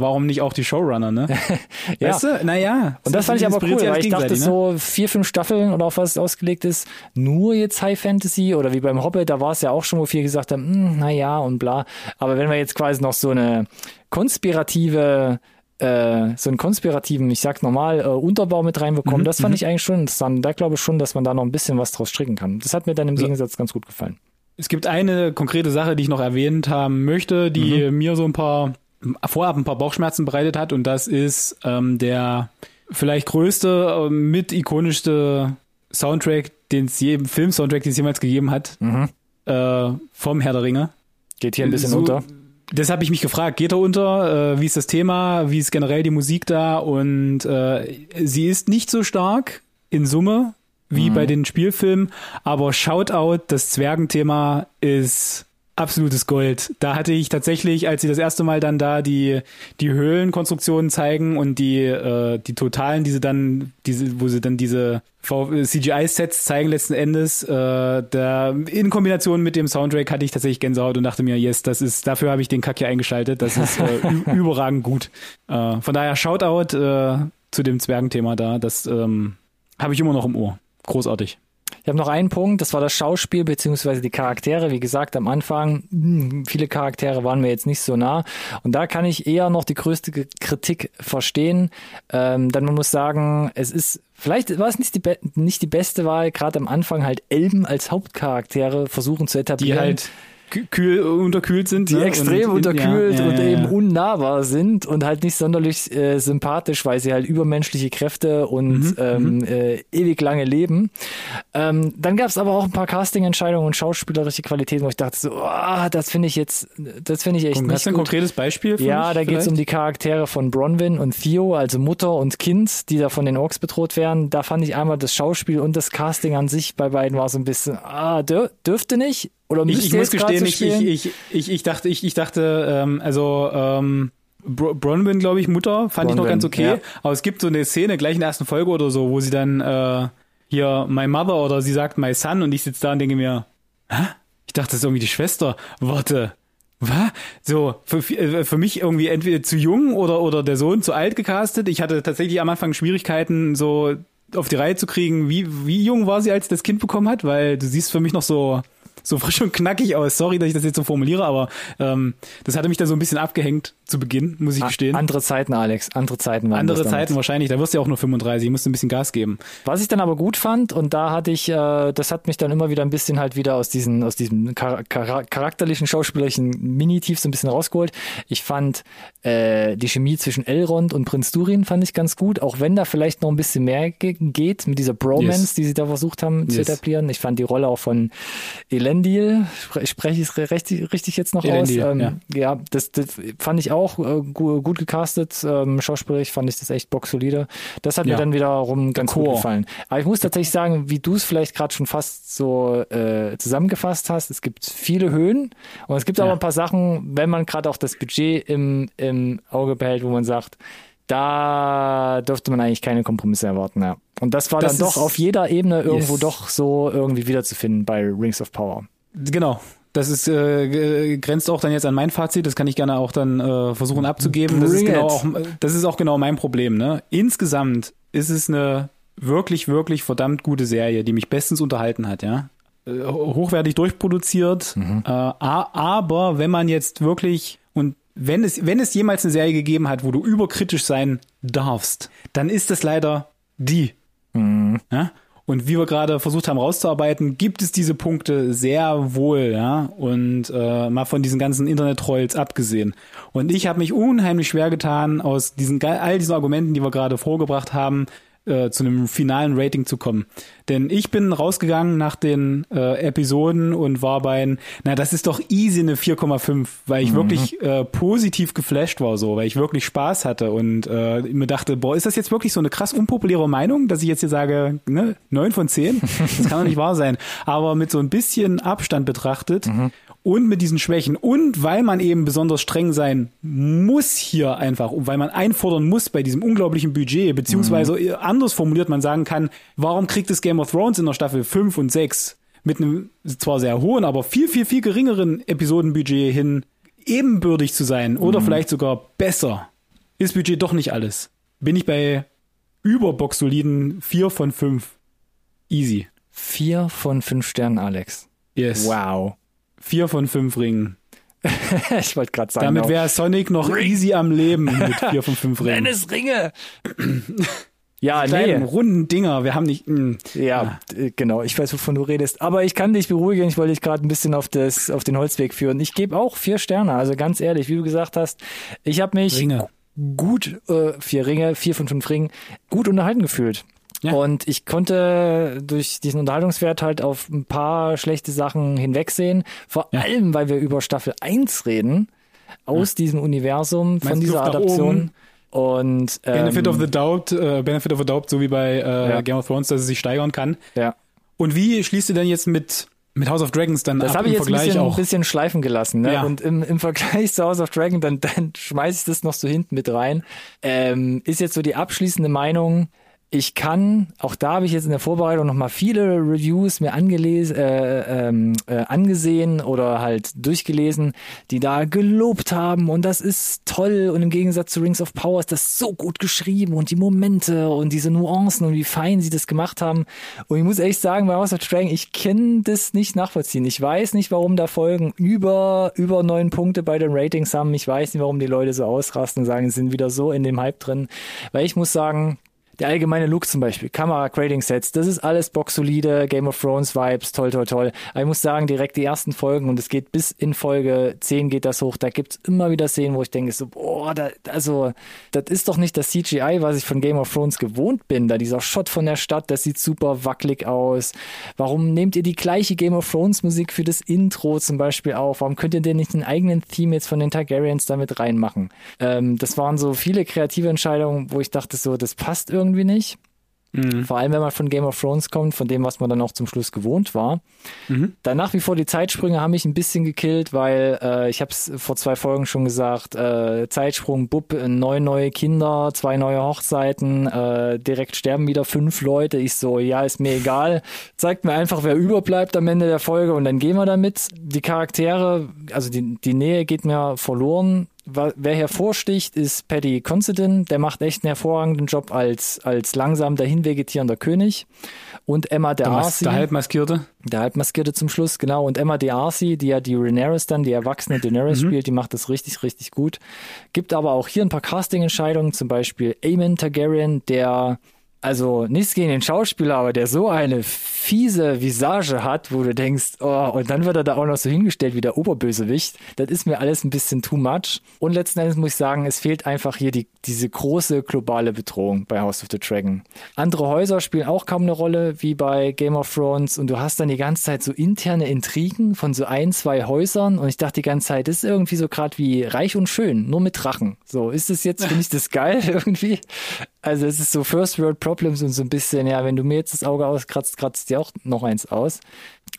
Warum nicht auch die Showrunner, ne? ja. Weißt du? Naja. Und das fand ich aber cool, weil ich dachte, ne? so vier, fünf Staffeln oder auf was ausgelegt ist, nur jetzt High Fantasy oder wie beim Hobbit, da war es ja auch schon, wo viele gesagt haben, hm, naja und bla. Aber wenn wir jetzt quasi noch so eine konspirative äh, so einen konspirativen, ich sag normal, äh, Unterbau mit reinbekommen, mhm, das fand mhm. ich eigentlich schon interessant. Da glaube ich schon, dass man da noch ein bisschen was draus stricken kann. Das hat mir dann im. Gegensatz ganz gut gefallen. Es gibt eine konkrete Sache, die ich noch erwähnt haben möchte, die mhm. mir so ein paar vorab ein paar Bauchschmerzen bereitet hat und das ist ähm, der vielleicht größte, äh, mit ikonischste Soundtrack, den es je, Film-Soundtrack, den es jemals gegeben hat, mhm. äh, vom Herr der Ringe. Geht hier ein bisschen so, unter. Das habe ich mich gefragt. Geht er unter? Äh, wie ist das Thema? Wie ist generell die Musik da? Und äh, sie ist nicht so stark in Summe wie mhm. bei den Spielfilmen, aber Shoutout, das Zwergenthema ist absolutes Gold. Da hatte ich tatsächlich, als sie das erste Mal dann da die die Höhlenkonstruktionen zeigen und die äh, die totalen, diese dann diese, wo sie dann diese CGI-Sets zeigen letzten Endes, äh, da in Kombination mit dem Soundtrack hatte ich tatsächlich Gänsehaut und dachte mir, yes, das ist dafür habe ich den Kack hier eingeschaltet. Das ist äh, überragend gut. Äh, von daher Shoutout äh, zu dem Zwergenthema da. Das ähm, habe ich immer noch im Ohr. Großartig. Ich habe noch einen Punkt, das war das Schauspiel beziehungsweise die Charaktere. Wie gesagt, am Anfang, hm, viele Charaktere waren mir jetzt nicht so nah. Und da kann ich eher noch die größte Kritik verstehen. Ähm, denn man muss sagen, es ist, vielleicht war es nicht die, nicht die beste Wahl, gerade am Anfang halt Elben als Hauptcharaktere versuchen zu etablieren. Die halt kühl, unterkühlt sind. Die ne? extrem und, unterkühlt ja, ja, und ja, eben unnahbar sind und halt nicht sonderlich äh, sympathisch, weil sie halt übermenschliche Kräfte und mhm, ähm, mhm. äh, ewig lange leben. Ähm, dann gab es aber auch ein paar Casting-Entscheidungen und schauspielerische Qualitäten, wo ich dachte so, oh, das finde ich jetzt, das finde ich echt Komm, nicht Hast du ein konkretes Beispiel? ja, da geht es um die Charaktere von Bronwyn und Theo, also Mutter und Kind, die da von den Orks bedroht werden. Da fand ich einmal das Schauspiel und das Casting an sich bei beiden war so ein bisschen, ah, dür dürfte nicht oder ich, ich muss gestehen, ich, ich, ich, ich, dachte, ich, ich dachte, ähm, also ähm, Bronwyn, glaube ich, Mutter, fand Bronwyn, ich noch ganz okay. Ja. Aber es gibt so eine Szene, gleich in der ersten Folge oder so, wo sie dann äh, hier My Mother oder sie sagt My Son und ich sitze da und denke mir, hä? Ich dachte, das ist irgendwie die Schwester. Warte. Was? So, für, äh, für mich irgendwie entweder zu jung oder, oder der Sohn zu alt gecastet. Ich hatte tatsächlich am Anfang Schwierigkeiten, so auf die Reihe zu kriegen, wie, wie jung war sie, als sie das Kind bekommen hat, weil du siehst für mich noch so so frisch und knackig aus. Sorry, dass ich das jetzt so formuliere, aber ähm, das hatte mich da so ein bisschen abgehängt zu Beginn, muss ich gestehen. Andere Zeiten, Alex, andere Zeiten waren Andere Zeiten wahrscheinlich, da wirst du ja auch nur 35, ich musste ein bisschen Gas geben. Was ich dann aber gut fand, und da hatte ich, äh, das hat mich dann immer wieder ein bisschen halt wieder aus diesen, aus diesem char char charakterlichen, schauspielerischen Minitief so ein bisschen rausgeholt. Ich fand äh, die Chemie zwischen Elrond und Prinz Durin fand ich ganz gut, auch wenn da vielleicht noch ein bisschen mehr ge geht mit dieser Bromance, yes. die sie da versucht haben yes. zu etablieren. Ich fand die Rolle auch von Elendil, spreche ich es richtig, richtig jetzt noch Elendil, aus? Ähm, ja. ja, das, das fand ich auch äh, gut gecastet. Ähm, schauspielerisch fand ich das echt boxsolide. Das hat ja. mir dann wiederum ganz Chor. gut gefallen. Aber ich muss tatsächlich sagen, wie du es vielleicht gerade schon fast so äh, zusammengefasst hast, es gibt viele Höhen und es gibt ja. aber ein paar Sachen, wenn man gerade auch das Budget im, im Auge behält, wo man sagt, da dürfte man eigentlich keine Kompromisse erwarten, ja. Und das war das dann doch auf jeder Ebene irgendwo yes. doch so irgendwie wiederzufinden bei Rings of Power. Genau, das ist äh, grenzt auch dann jetzt an mein Fazit. Das kann ich gerne auch dann äh, versuchen abzugeben. das ist genau auch, das ist auch genau mein Problem. Ne? Insgesamt ist es eine wirklich wirklich verdammt gute Serie, die mich bestens unterhalten hat. Ja, äh, hochwertig durchproduziert. Mhm. Äh, aber wenn man jetzt wirklich wenn es wenn es jemals eine Serie gegeben hat, wo du überkritisch sein darfst, dann ist es leider die. Mhm. Ja? Und wie wir gerade versucht haben rauszuarbeiten, gibt es diese Punkte sehr wohl, ja. Und äh, mal von diesen ganzen Internet-Trolls abgesehen. Und ich habe mich unheimlich schwer getan, aus diesen all diesen Argumenten, die wir gerade vorgebracht haben, äh, zu einem finalen Rating zu kommen. Denn ich bin rausgegangen nach den äh, Episoden und war bei, na, das ist doch easy eine 4,5, weil ich mhm. wirklich äh, positiv geflasht war so, weil ich wirklich Spaß hatte und äh, mir dachte, boah, ist das jetzt wirklich so eine krass unpopuläre Meinung, dass ich jetzt hier sage, ne, 9 von 10? Das kann doch nicht wahr sein. Aber mit so ein bisschen Abstand betrachtet mhm und mit diesen Schwächen und weil man eben besonders streng sein muss hier einfach und weil man einfordern muss bei diesem unglaublichen Budget, beziehungsweise mhm. anders formuliert man sagen kann, warum kriegt es Game of Thrones in der Staffel 5 und 6 mit einem zwar sehr hohen, aber viel, viel, viel geringeren Episodenbudget hin ebenbürtig zu sein oder mhm. vielleicht sogar besser, ist Budget doch nicht alles. Bin ich bei überboxsoliden 4 von 5. Easy. 4 von 5 Sternen, Alex. Yes. Wow. Vier von fünf Ringen. ich wollte gerade sagen. Damit wäre Sonic noch Ring. easy am Leben mit vier von fünf Ringen. Nenn es Ringe. Ja, nee. runden Dinger. Wir haben nicht. Mh. Hm. Ja, ja, genau. Ich weiß, wovon du redest. Aber ich kann dich beruhigen. Ich wollte dich gerade ein bisschen auf das, auf den Holzweg führen. Ich gebe auch vier Sterne. Also ganz ehrlich, wie du gesagt hast, ich habe mich Ringe. gut äh, vier Ringe, vier von fünf Ringen, gut unterhalten gefühlt. Ja. Und ich konnte durch diesen Unterhaltungswert halt auf ein paar schlechte Sachen hinwegsehen. Vor ja. allem, weil wir über Staffel 1 reden, aus ja. diesem Universum, von Meinst dieser Adaption. Und ähm, Benefit of the Doubt, äh, Benefit of the Doubt, so wie bei äh, Game of Thrones, dass es sich steigern kann. Ja. Und wie schließt du denn jetzt mit Mit House of Dragons dann Das ab habe im ich jetzt ein Vergleich bisschen, auch. bisschen schleifen gelassen. Ne? Ja. Und im, im Vergleich zu House of Dragon, dann, dann schmeiße ich das noch so hinten mit rein. Ähm, ist jetzt so die abschließende Meinung. Ich kann, auch da habe ich jetzt in der Vorbereitung nochmal viele Reviews mir angelesen, äh, ähm, äh, angesehen oder halt durchgelesen, die da gelobt haben und das ist toll und im Gegensatz zu Rings of Power ist das so gut geschrieben und die Momente und diese Nuancen und wie fein sie das gemacht haben. Und ich muss echt sagen, bei House of Dragon, ich kann das nicht nachvollziehen. Ich weiß nicht, warum da Folgen über, über neun Punkte bei den Ratings haben. Ich weiß nicht, warum die Leute so ausrasten und sagen, sie sind wieder so in dem Hype drin. Weil ich muss sagen, der allgemeine Look zum Beispiel, Kamera, Grading Sets, das ist alles boxsolide, Game of Thrones Vibes, toll, toll, toll. Aber ich muss sagen, direkt die ersten Folgen und es geht bis in Folge 10 geht das hoch, da gibt's immer wieder Szenen, wo ich denke so, boah, da, also, das ist doch nicht das CGI, was ich von Game of Thrones gewohnt bin. Da dieser Shot von der Stadt, das sieht super wackelig aus. Warum nehmt ihr die gleiche Game of Thrones Musik für das Intro zum Beispiel auf? Warum könnt ihr denn nicht einen eigenen Theme jetzt von den Targaryens damit reinmachen? Ähm, das waren so viele kreative Entscheidungen, wo ich dachte so, das passt irgendwie nicht. Mhm. Vor allem, wenn man von Game of Thrones kommt, von dem, was man dann auch zum Schluss gewohnt war. Mhm. Dann nach wie vor die Zeitsprünge haben mich ein bisschen gekillt, weil äh, ich habe es vor zwei Folgen schon gesagt, äh, Zeitsprung, Bub, äh, neun neue Kinder, zwei neue Hochzeiten, äh, direkt sterben wieder fünf Leute. Ich so, ja, ist mir egal. Zeigt mir einfach, wer überbleibt am Ende der Folge und dann gehen wir damit. Die Charaktere, also die, die Nähe geht mir verloren. Wer hervorsticht, ist Paddy Considine. Der macht echt einen hervorragenden Job als, als langsam dahin vegetierender König. Und Emma Mas Arcy. der Halbmaskierte. Der Halbmaskierte zum Schluss, genau. Und Emma D'Arcy, die ja die Rhaenyra dann, die erwachsene Daenerys spielt, die macht das richtig, richtig gut. Gibt aber auch hier ein paar Casting-Entscheidungen, zum Beispiel Aemon Targaryen, der, also nichts gegen den Schauspieler, aber der so eine fiese Visage hat, wo du denkst, oh, und dann wird er da auch noch so hingestellt wie der Oberbösewicht. Das ist mir alles ein bisschen too much. Und letzten Endes muss ich sagen, es fehlt einfach hier die, diese große globale Bedrohung bei House of the Dragon. Andere Häuser spielen auch kaum eine Rolle, wie bei Game of Thrones. Und du hast dann die ganze Zeit so interne Intrigen von so ein, zwei Häusern. Und ich dachte die ganze Zeit, das ist irgendwie so gerade wie reich und schön, nur mit Drachen. So, ist es jetzt, finde ich das geil irgendwie? Also es ist so First World Problems und so ein bisschen, ja, wenn du mir jetzt das Auge auskratzt, kratzt dir auch noch eins aus.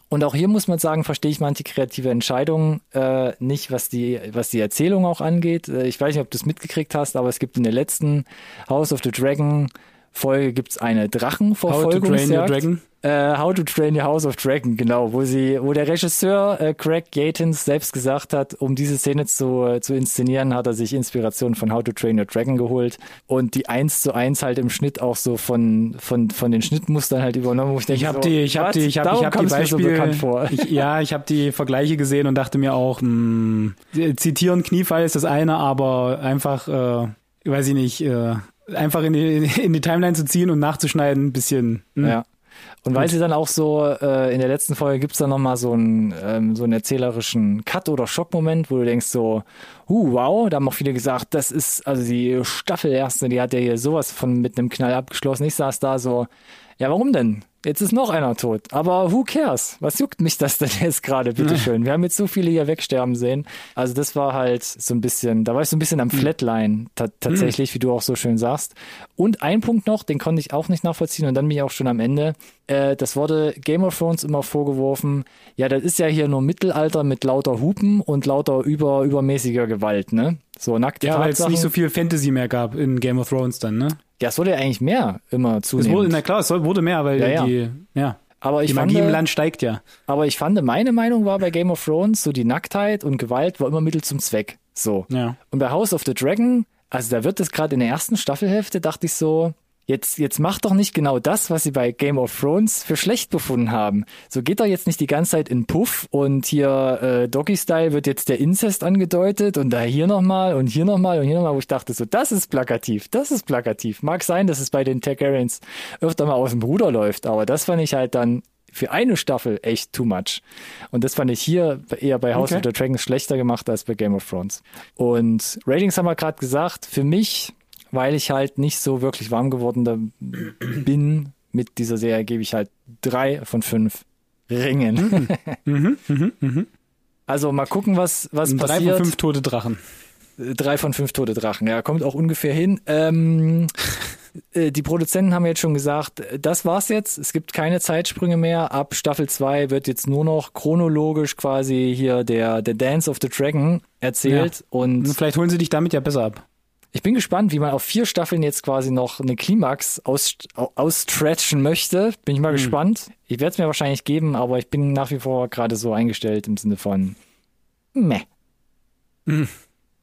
Und auch hier muss man sagen, verstehe ich manche kreative Entscheidungen äh, nicht, was die, was die Erzählung auch angeht. Äh, ich weiß nicht, ob du es mitgekriegt hast, aber es gibt in der letzten House of the Dragon Folge gibt's eine How to Train Your Drachenverfolgungsjagd. Dragon. Äh, How to Train Your House of Dragon, genau, wo sie, wo der Regisseur äh, Craig Gatins selbst gesagt hat, um diese Szene zu, äh, zu inszenieren, hat er sich Inspiration von How to Train Your Dragon geholt und die eins zu eins halt im Schnitt auch so von, von, von den Schnittmustern halt übernommen. Wo ich denke, Ich habe so, die, ich habe die, ich habe ich hab die so Beispiele. bekannt vor. Ich, ja, ich habe die Vergleiche gesehen und dachte mir auch, mh, zitieren Kniefall ist das eine, aber einfach, äh, weiß ich nicht, äh, einfach in die, in die Timeline zu ziehen und nachzuschneiden, ein bisschen. Mh. Ja. Und weil sie dann auch so, äh, in der letzten Folge gibt's dann nochmal so einen, ähm, so einen erzählerischen Cut- oder Schockmoment, wo du denkst so, uh, wow, da haben auch viele gesagt, das ist, also die Staffel erste, die hat ja hier sowas von mit einem Knall abgeschlossen. Ich saß da so, ja, warum denn? Jetzt ist noch einer tot. Aber who cares? Was juckt mich das denn jetzt gerade, bitteschön? Wir haben jetzt so viele hier wegsterben sehen. Also das war halt so ein bisschen, da war ich so ein bisschen am Flatline ta tatsächlich, wie du auch so schön sagst. Und ein Punkt noch, den konnte ich auch nicht nachvollziehen und dann bin ich auch schon am Ende. Äh, das wurde Game of Thrones immer vorgeworfen. Ja, das ist ja hier nur Mittelalter mit lauter Hupen und lauter über, übermäßiger Gewalt, ne? So nackte Ja, weil es nicht so viel Fantasy mehr gab in Game of Thrones dann, ne? ja, es wurde ja eigentlich mehr immer Es wurde, zunehmend. na klar, es wurde mehr, weil Ja, die, ja. aber ich Die fand, Magie im Land steigt ja. aber ich fand, meine Meinung war bei Game of Thrones, so die Nacktheit und Gewalt war immer Mittel zum Zweck. So. Ja. Und bei House of the Dragon, also da wird es gerade in der ersten Staffelhälfte, dachte ich so, jetzt, jetzt macht doch nicht genau das, was sie bei Game of Thrones für schlecht befunden haben. So geht doch jetzt nicht die ganze Zeit in Puff und hier äh, Doggy-Style wird jetzt der Inzest angedeutet und da hier nochmal und hier nochmal und hier nochmal, wo ich dachte so, das ist plakativ, das ist plakativ. Mag sein, dass es bei den Targaryens öfter mal aus dem Ruder läuft, aber das fand ich halt dann für eine Staffel echt too much. Und das fand ich hier eher bei House Okay. of the Dragons schlechter gemacht als bei Game of Thrones. Und Ratings haben wir gerade gesagt, für mich, weil ich halt nicht so wirklich warm geworden bin mit dieser Serie, gebe ich halt drei von fünf Ringen. Mhm, mhm, mhm. Also mal gucken, was, was Drei passiert. von fünf tote Drachen. Drei von fünf tote Drachen, ja, kommt auch ungefähr hin. Ähm, äh, die Produzenten haben jetzt schon gesagt, das war's jetzt. Es gibt keine Zeitsprünge mehr. Ab Staffel 2 wird jetzt nur noch chronologisch quasi hier der, der Dance of the Dragon erzählt. Ja. Und Vielleicht holen sie dich damit ja besser ab. Ich bin gespannt, wie man auf vier Staffeln jetzt quasi noch eine Klimax aus, ausstretchen möchte. Bin ich mal gespannt. Ich werde es mir wahrscheinlich geben, aber ich bin nach wie vor gerade so eingestellt im Sinne von meh.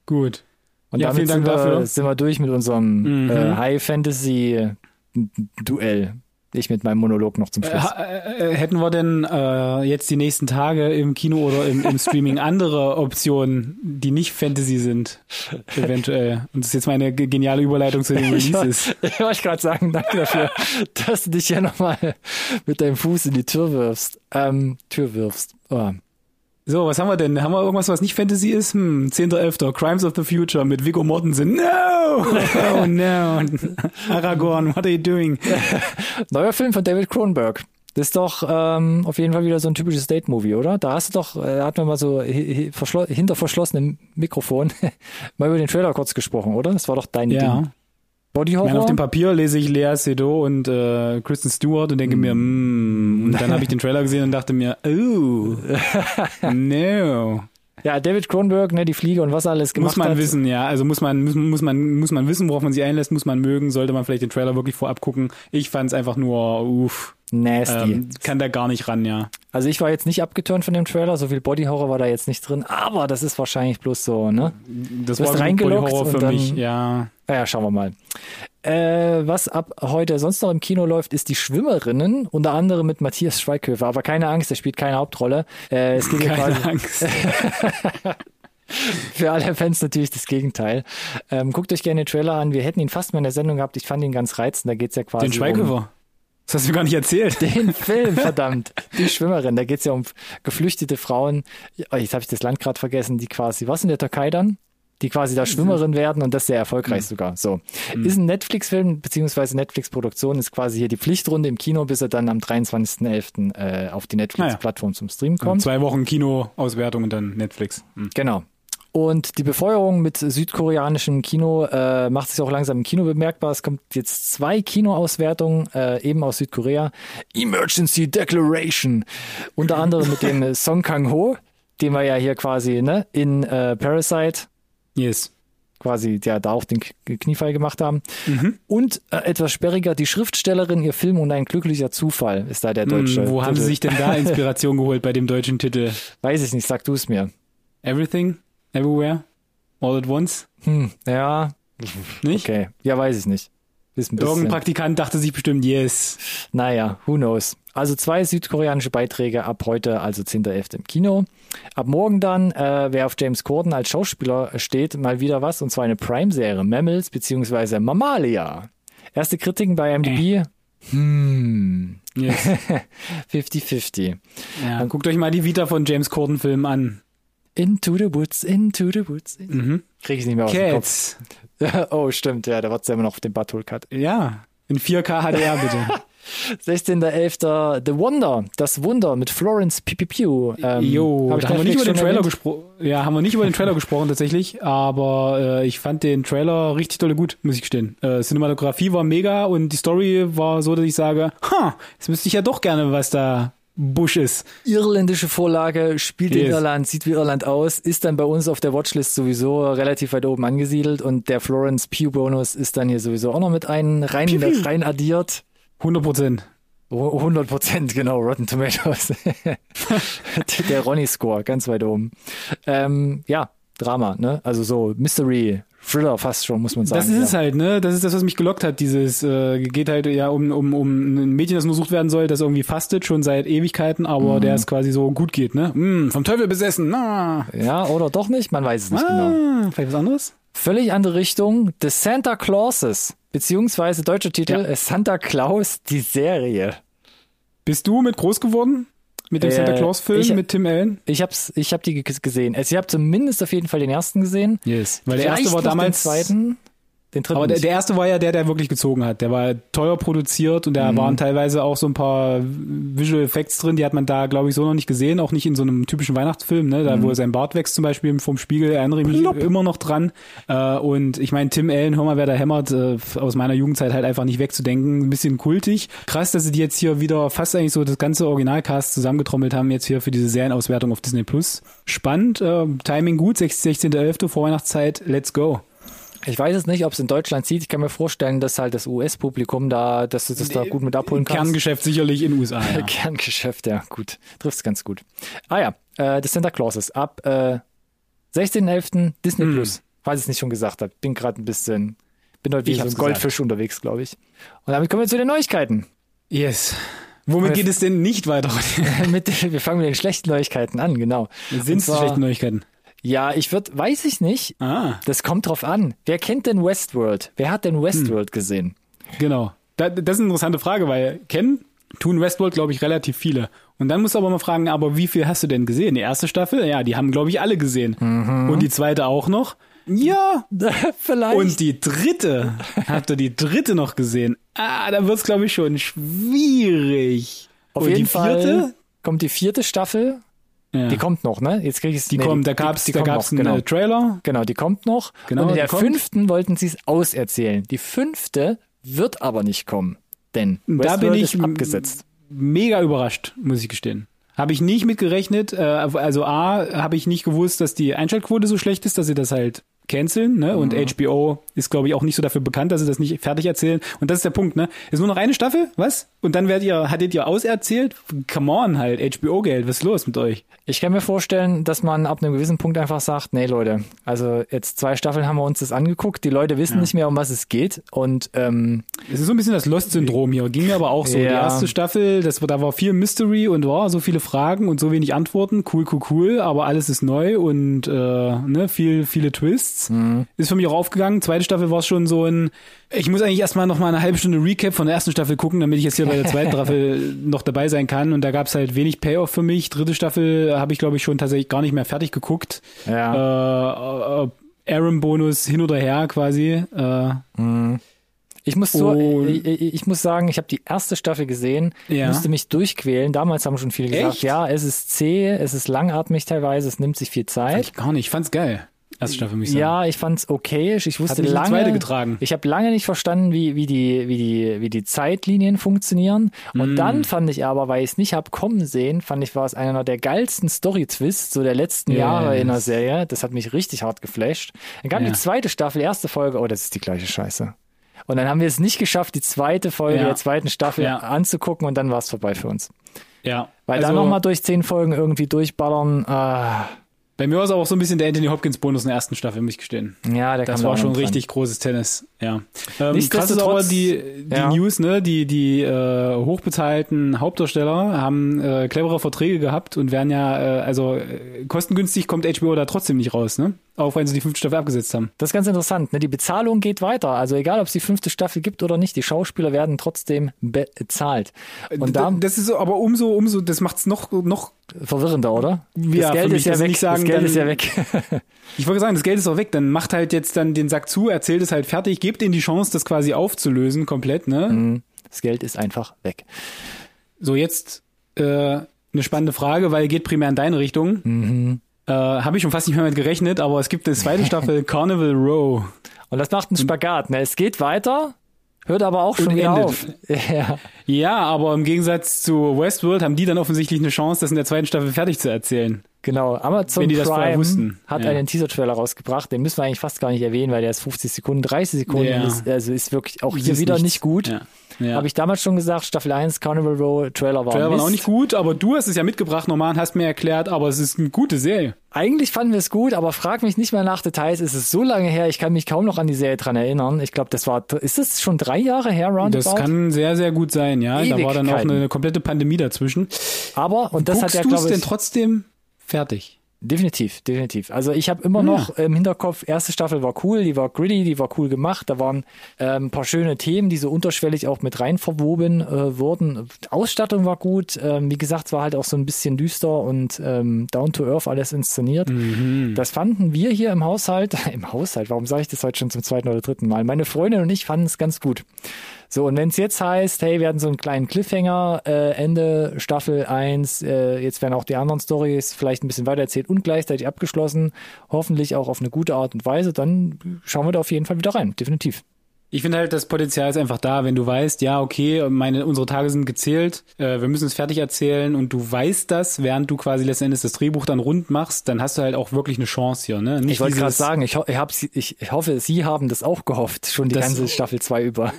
Gut. Und Ja, damit vielen Dank sind, wir, dafür. sind wir durch mit unserem Mhm. äh, High Fantasy Duell. Ich mit meinem Monolog noch zum Äh, Schluss. ha- äh, hätten wir denn äh, jetzt die nächsten Tage im Kino oder im, im Streaming andere Optionen, die nicht Fantasy sind, eventuell? Und das ist jetzt meine ge- geniale Überleitung zu den Ich Releases. wollte ich wollte gerade sagen, danke dafür, dass du dich hier nochmal mit deinem Fuß in die Tür wirfst. Ähm, Tür wirfst. Oh. So, was haben wir denn? Haben wir irgendwas, was nicht Fantasy ist? Hm, 10.11. Crimes of the Future mit Viggo Mortensen. No! Oh no! Aragorn, what are you doing? Neuer Film von David Cronenberg. Das ist doch ähm, auf jeden Fall wieder so ein typisches Date-Movie, oder? Da hast du doch, äh, da hatten wir mal so hinter verschlossenem Mikrofon mal über den Trailer kurz gesprochen, oder? Das war doch dein Ja. Ding. Body Ich meine, auf Horror? dem Papier lese ich Lea Seydoux und äh, Kristen Stewart und denke mir, mm, und dann habe ich den Trailer gesehen und dachte mir, oh, no. Ja, David Cronenberg, ne, die Fliege und was alles gemacht Muss man hat. wissen, ja. Also muss man, muss, muss man, muss man wissen, worauf man sich einlässt, muss man mögen, sollte man vielleicht den Trailer wirklich vorab gucken. Ich fand es einfach nur, uff, Nasty. ähm, kann da gar nicht ran, ja. Also ich war jetzt nicht abgeturnt von dem Trailer, so viel Body Horror war da jetzt nicht drin, aber das ist wahrscheinlich bloß so, ne? Das Du war reingeloggt Horror für dann- mich, ja. Naja, schauen wir mal. Äh, was ab heute sonst noch im Kino läuft, ist die Schwimmerinnen, unter anderem mit Matthias Schweighöfer. Aber keine Angst, er spielt keine Hauptrolle. Äh, es geht hier quasi Keine Angst. für alle Fans natürlich das Gegenteil. Ähm, guckt euch gerne den Trailer an. Wir hätten ihn fast mal in der Sendung gehabt. Ich fand ihn ganz reizend. Da geht's ja quasi Den Schweighöfer. Das hast du gar nicht erzählt. den Film, verdammt. Die Schwimmerin. Da geht's ja um geflüchtete Frauen. Oh, jetzt habe ich das Land gerade vergessen, die quasi, was in der Türkei dann? Die quasi da Schwimmerin werden und das sehr erfolgreich sogar. So. Ist ein Netflix-Film, beziehungsweise Netflix-Produktion, ist quasi hier die Pflichtrunde im Kino, bis er dann am 23.11. Äh, auf die Netflix-Plattform zum Stream kommt. Zwei Wochen Kino-Auswertung und dann Netflix. Hm. Genau. Und die Befeuerung mit südkoreanischem Kino äh, macht sich auch langsam im Kino bemerkbar. Es kommt jetzt zwei Kinoauswertungen, äh, eben aus Südkorea. Emergency Declaration. Unter anderem mit dem Song Kang-ho, den wir ja hier quasi ne, in äh, Parasite Yes. quasi ja da auch den Kniefall gemacht haben. Mhm. Und äh, etwas sperriger, die Schriftstellerin, ihr Film und ein glücklicher Zufall ist da der deutsche. Hm, wo haben Titel. sie sich denn da Inspiration geholt bei dem deutschen Titel? Weiß ich nicht, sag du es mir. Everything? Everywhere? All at once? Hm, ja, Nicht? okay. Ja, weiß ich nicht. Ist ein. Irgendein Praktikant dachte sich bestimmt, yes. Naja, who knows. Also zwei südkoreanische Beiträge ab heute, also 10.11. im Kino. Ab morgen dann, äh, wer auf James Corden als Schauspieler steht, mal wieder was, und zwar eine Prime-Serie, Mammals beziehungsweise Mamalia. Erste Kritiken bei MDB, hm, yes. 50-50. Ja, guckt euch mal die Vita von James Corden Film an. Into the woods, into the woods. Mhm. Krieg ich nicht mehr aus dem Cats. Kopf. Oh, stimmt, ja, da war's ja immer noch auf dem Butthole-Cut. Ja. In 4K HDR bitte. 16.11. The Wonder, das Wunder mit Florence Pipipiu. Ähm, Jo, hab ich da haben wir nicht über den Trailer gesprochen. Ja, haben wir nicht über den Trailer gesprochen tatsächlich, aber äh, ich fand den Trailer richtig tolle gut, muss ich gestehen. Äh, Cinematografie war mega und die Story war so, dass ich sage, ha, jetzt müsste ich ja doch gerne, was da Busch ist. irländische Vorlage, spielt in Yes. Irland, sieht wie Irland aus, ist dann bei uns auf der Watchlist sowieso relativ weit oben angesiedelt und der Florence Pugh Bonus ist dann hier sowieso auch noch mit ein, rein, Piu, rein addiert. 100 Prozent. Oh, 100 Prozent, genau, Rotten Tomatoes. der Ronny-Score, ganz weit oben. Ähm, ja, Drama, ne? Also so Mystery, Thriller fast schon, muss man sagen. Das ist ja. es halt, ne? Das ist das, was mich gelockt hat. Dieses äh, geht halt ja um, um, um ein Mädchen, das untersucht werden soll, das irgendwie fastet, schon seit Ewigkeiten, aber Mhm. der es quasi so gut geht, ne? Mm, vom Teufel besessen. Na. Ja, oder doch nicht, man weiß es nicht genau. Ah, vielleicht was anderes? Völlig andere Richtung. The Santa Clauses, beziehungsweise deutscher Titel Ja. Santa Claus, die Serie. Bist du mit groß geworden? Mit dem Äh, Santa Claus Film ich- mit Tim Allen? Ich hab's, ich hab die ge- gesehen. Also ich habe zumindest auf jeden Fall den ersten gesehen. Yes. Weil der erste war damals den zweiten. Den dritten Aber der, der erste war ja der, der wirklich gezogen hat. Der war teuer produziert und da waren teilweise auch so ein paar Visual Effects drin, die hat man da, glaube ich, so noch nicht gesehen, auch nicht in so einem typischen Weihnachtsfilm, ne? Da, wo er sein Bart wächst zum Beispiel vom Spiegel, erinnere ich mich Plopp. immer noch dran. Äh, und ich meine, Tim Allen, hör mal, wer da hämmert, äh, aus meiner Jugendzeit halt einfach nicht wegzudenken. Ein bisschen kultig. Krass, dass sie die jetzt hier wieder fast eigentlich so das ganze Originalcast zusammengetrommelt haben, jetzt hier für diese Serienauswertung auf Disney Plus. Spannend, äh, Timing gut, 16.11. Vorweihnachtszeit, let's go. Ich weiß es nicht, ob es in Deutschland sieht. Ich kann mir vorstellen, dass halt das US-Publikum da, dass du das da gut mit abholen kannst. Kerngeschäft sicherlich in den USA. Ja. Kerngeschäft, ja, gut. Trifft's ganz gut. Ah ja, äh, das Santa Clauses ab äh, 16.11. Disney Hm. Plus. Falls ich es nicht schon gesagt habe. Bin gerade ein bisschen, bin heute wie Ich so ein Goldfisch unterwegs, glaube ich. Und damit kommen wir zu den Neuigkeiten. Yes. Womit geht es denn nicht weiter? mit, wir fangen mit den schlechten Neuigkeiten an, genau. Sind es schlechte Neuigkeiten? Ja, ich würde, weiß ich nicht. Ah, Das kommt drauf an. Wer kennt denn Westworld? Wer hat denn Westworld Hm. gesehen? genau. Da, das ist eine interessante Frage, weil kennen tun Westworld, glaube ich, relativ viele. Und dann musst du aber mal fragen, aber wie viel hast du denn gesehen? Die erste Staffel? Ja, die haben, glaube ich, alle gesehen. Und die zweite auch noch? Ja. Vielleicht. Und die dritte? Habt ihr die dritte noch gesehen? Ah, da wird's, glaube ich, schon schwierig. Auf Und jeden die vierte? Fall kommt die vierte Staffel. Ja. Die kommt noch, ne? Jetzt kriege ich Die kommt, da gab's, da gab's einen genau. äh, Trailer. Genau, die kommt noch. Genau, und in die der kommt. fünften wollten sie es auserzählen. Die fünfte wird aber nicht kommen, denn Da bin ich abgesetzt. mega überrascht, muss ich gestehen. Habe ich nicht mitgerechnet. Äh, also A, habe ich nicht gewusst, dass die Einschaltquote so schlecht ist, dass sie das halt canceln, ne? Und HBO ist, glaube ich, auch nicht so dafür bekannt, dass sie das nicht fertig erzählen. Und das ist der Punkt, ne? Ist nur noch eine Staffel, was? Und dann werdet ihr, hattet ihr auserzählt? Come on halt, HBO-Geld, was ist los mit euch? Ich kann mir vorstellen, dass man ab einem gewissen Punkt einfach sagt, nee Leute, also jetzt zwei Staffeln haben wir uns das angeguckt, die Leute wissen nicht mehr, um was es geht und ähm, Es ist so ein bisschen das Lost-Syndrom hier. Ging mir aber auch so. Die Ja. erste Staffel, das, da war viel Mystery und war so viele Fragen und so wenig Antworten. Cool, cool, cool. Aber alles ist neu und äh, ne, viel, viele Twists. Ist für mich auch aufgegangen. Zweite Staffel war es schon so ein. Ich muss eigentlich erstmal noch mal eine halbe Stunde Recap von der ersten Staffel gucken, damit ich jetzt hier bei der zweiten Staffel noch dabei sein kann. Und da gab es halt wenig Payoff für mich. Dritte Staffel habe ich, glaube ich, schon tatsächlich gar nicht mehr fertig geguckt. ja. Äh, Aaron-Bonus hin oder her quasi. Äh, Ich muss so, Und- ich, ich muss sagen, ich habe die erste Staffel gesehen, Ja. musste mich durchquälen. Damals haben schon viele gesagt, Echt? ja, es ist zäh, es ist langatmig teilweise, es nimmt sich viel Zeit. ich gar nicht. Ich fand's geil. Erste Staffel, muss ich sagen. Ja, ich fand's okayisch. Ich wusste lange, zweite getragen. ich habe lange nicht verstanden, wie, wie die, wie die, wie die Zeitlinien funktionieren. Und Mm. dann fand ich aber, weil ich es nicht hab kommen sehen, fand ich war es einer der geilsten Story-Twists so der letzten Yes. Jahre in der Serie. Das hat mich richtig hart geflasht. Dann kam Ja. die zweite Staffel, erste Folge. Oh, das ist die gleiche Scheiße. Und dann haben wir es nicht geschafft, die zweite Folge Ja. der zweiten Staffel Ja. anzugucken und dann war es vorbei für uns. Ja. Weil also, dann nochmal durch zehn Folgen irgendwie durchballern, ah, Bei mir war es aber auch so ein bisschen der Anthony Hopkins Bonus in der ersten Staffel, muss ich gestehen. ja, der Das war schon dran. richtig großes Tennis, ja. Ähm, krass ist aber die, die ja. News, ne, die, die äh, hochbezahlten Hauptdarsteller haben äh, clevere Verträge gehabt und werden ja, äh, also äh, kostengünstig kommt HBO da trotzdem nicht raus, ne? Auch wenn sie die fünfte Staffel abgesetzt haben. Das ist ganz interessant. Ne? Die Bezahlung geht weiter. Also egal, ob es die fünfte Staffel gibt oder nicht, die Schauspieler werden trotzdem bezahlt. Und da das ist so, aber umso, umso, das macht's noch, noch, verwirrender, oder? Ja, das Geld ist ja weg. sagen, das Geld dann- ist ja weg. ich wollte sagen, das Geld ist auch weg, dann macht halt jetzt dann den Sack zu, erzählt es halt fertig, gebt ihnen die Chance, das quasi aufzulösen komplett, ne? Das Geld ist einfach weg. So, jetzt äh, eine spannende Frage, weil geht primär in deine Richtung. Mhm. Äh, Habe ich schon fast nicht mehr mit gerechnet, aber es gibt eine zweite Staffel Carnival Row. Und das macht einen Spagat. Ne? Es geht weiter, hört aber auch schon wieder auf. Ja. Ja, aber im Gegensatz zu Westworld haben die dann offensichtlich eine Chance, das in der zweiten Staffel fertig zu erzählen. Genau, Amazon Prime hat Ja. einen Teaser-Trailer rausgebracht, den müssen wir eigentlich fast gar nicht erwähnen, weil der ist 50 Sekunden, 30 Sekunden, Ja. ist, also ist wirklich auch hier ist wieder nichts. nicht gut. Ja. Ja. Habe ich damals schon gesagt, Staffel 1, Carnival Row, Trailer war Trailer Mist. auch nicht gut, aber du hast es ja mitgebracht nochmal und hast mir erklärt, aber es ist eine gute Serie. Eigentlich fanden wir es gut, aber frag mich nicht mehr nach Details. Es ist so lange her, ich kann mich kaum noch an die Serie dran erinnern. Ich glaube, das war, ist das schon drei Jahre her, roundabout? Das kann sehr, sehr gut sein, ja. Da war dann auch Ewigkeiten. eine, komplette Pandemie dazwischen. aber, und das Guckst hat ja, du es glaube denn ich, trotzdem fertig? Definitiv, definitiv. Also ich habe immer Ja. noch im Hinterkopf, erste Staffel war cool, die war gritty, die war cool gemacht. Da waren ähm, ein paar schöne Themen, die so unterschwellig auch mit rein verwoben äh, wurden. Ausstattung war gut. Ähm, wie gesagt, es war halt auch so ein bisschen düster und ähm, down to earth alles inszeniert. Mhm. Das fanden wir hier im Haushalt, im Haushalt, warum sage ich das heute schon zum zweiten oder dritten Mal? Meine Freundin und ich fanden es ganz gut. So, und wenn es jetzt heißt, hey, wir hatten so einen kleinen Cliffhanger, äh, Ende Staffel 1, äh, jetzt werden auch die anderen Stories vielleicht ein bisschen weiter erzählt und gleichzeitig abgeschlossen, hoffentlich auch auf eine gute Art und Weise, dann schauen wir da auf jeden Fall wieder rein, definitiv. Ich finde halt, das Potenzial ist einfach da, wenn du weißt, ja, okay, meine, unsere Tage sind gezählt, äh, wir müssen es fertig erzählen und du weißt das, während du quasi letzten Endes das Drehbuch dann rund machst, dann hast du halt auch wirklich eine Chance hier, ne? Nicht Ich wollte gerade sagen, ich, ho ich, ich, ich hoffe, Sie haben das auch gehofft, schon die ganze Staffel 2 über.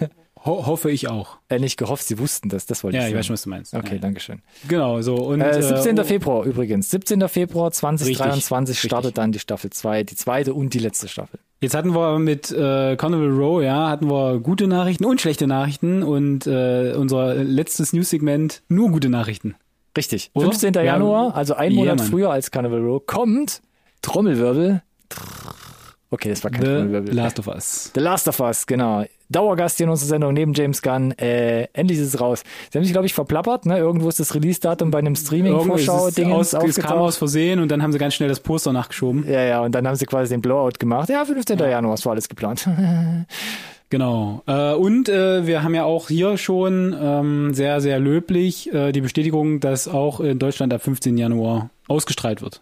Ho hoffe ich auch. äh, nicht gehofft, Sie wussten das, das wollte Ja, ich ich sagen. weiß schon, was du meinst. Okay, ja. danke schön. Genau, so. Und, Äh, 17. äh, Februar übrigens. 17. Februar 2023 Richtig, startet richtig. dann die Staffel 2, die zweite und die letzte Staffel. Jetzt hatten wir mit äh, Carnival Row, ja, hatten wir gute Nachrichten und schlechte Nachrichten und äh, unser letztes News-Segment nur gute Nachrichten. Richtig. Oder? 15. Ja, Januar, also ein ja, Monat Mann. früher als Carnival Row, kommt Trommelwirbel. Okay, das war kein The Trommelwirbel. Last of Us. The Last of Us, genau. Dauergast hier in unserer Sendung neben James Gunn. Äh, endlich ist es raus. Sie haben sich, glaube ich, verplappert. Ne? Irgendwo ist das Release-Datum bei einem Streaming-Vorschau-Ding aus, es kam aus Versehen und dann haben sie ganz schnell das Poster nachgeschoben. Ja, ja, und dann haben sie quasi den Blowout gemacht. Ja, 15. Januar, das war alles geplant. Genau. Äh, und äh, wir haben ja auch hier schon ähm, sehr, sehr löblich äh, die Bestätigung, dass auch in Deutschland ab 15. Januar ausgestrahlt wird.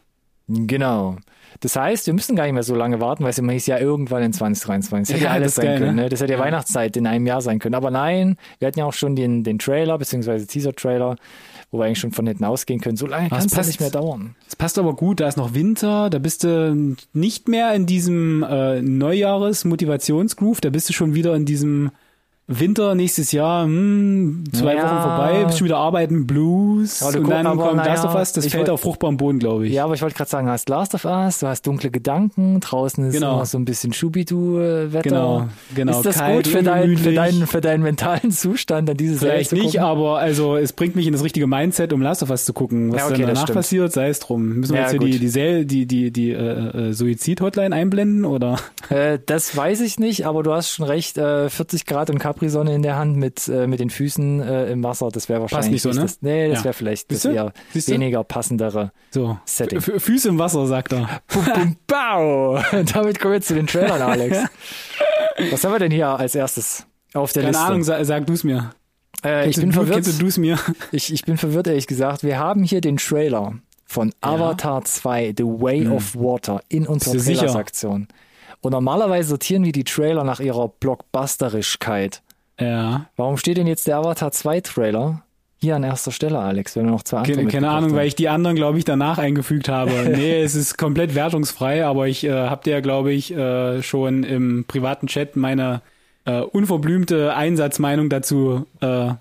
Genau. Das heißt, wir müssen gar nicht mehr so lange warten, weil es immer hieß ja irgendwann in 2023. Das hätte ja, alles sein geil, können. ne? Ne? Das hätte ja, Ja. Weihnachtszeit in einem Jahr sein können. Aber nein, wir hatten ja auch schon den, den Trailer, beziehungsweise Teaser-Trailer, wo wir eigentlich schon von hinten ausgehen können. So lange kann es nicht mehr dauern. Es passt aber gut, da ist noch Winter, da bist du nicht mehr in diesem äh, Neujahres-Motivationsgroove, da bist du schon wieder in diesem Winter nächstes Jahr, hm, zwei Ja. Wochen vorbei, bist schon wieder arbeiten, Blues du und dann aber kommt naja, Last of Us, das fällt wollt- auf fruchtbaren Boden, glaube ich. Ja, aber ich wollte gerade sagen, du hast Last of Us, du hast dunkle Gedanken, draußen ist Genau. immer so ein bisschen Schubidu-Wetter. Genau, genau. Ist das Kalt, gut für, dein, für, deinen, für deinen mentalen Zustand, an diese Serie Vielleicht nicht, aber also es bringt mich in das richtige Mindset, um Last of Us zu gucken. Was Ja, okay, dann danach passiert, sei es drum. Müssen wir Ja, jetzt hier gut. die, die, Sel- die, die, die äh, äh, Suizid-Hotline einblenden oder? Äh, das weiß ich nicht, aber du hast schon recht. Äh, 40 Grad und Capri-Sonne in der Hand mit, äh, mit den Füßen äh, im Wasser, das wäre wahrscheinlich nicht so, ne? Das, nee, das Ja. wäre vielleicht das eher weniger passendere So. Setting. F Füße im Wasser, sagt er. Bum, bum, Bau! Damit kommen wir jetzt zu den Trailern, Alex. Was haben wir denn hier als erstes auf der Keine Liste? Ahnung, sag, sag du's mir. äh, ich bin du, verwirrt. Du du's mir? Ich, ich bin verwirrt, ehrlich gesagt. Wir haben hier den Trailer von Avatar 2, The Way of Water, in unserer Hm. Du? Trailersaktion. Und normalerweise sortieren wir die Trailer nach ihrer Blockbusterigkeit. Ja. Warum steht denn jetzt der Avatar 2 Trailer hier an erster Stelle, Alex, wenn wir noch zwei andere Keine, keine Ahnung, haben? weil ich die anderen, glaube ich, danach eingefügt habe. nee, es ist komplett wertungsfrei, aber ich äh, habe dir, glaube ich, äh, schon im privaten Chat meine äh, unverblümte Einsatzmeinung dazu äh,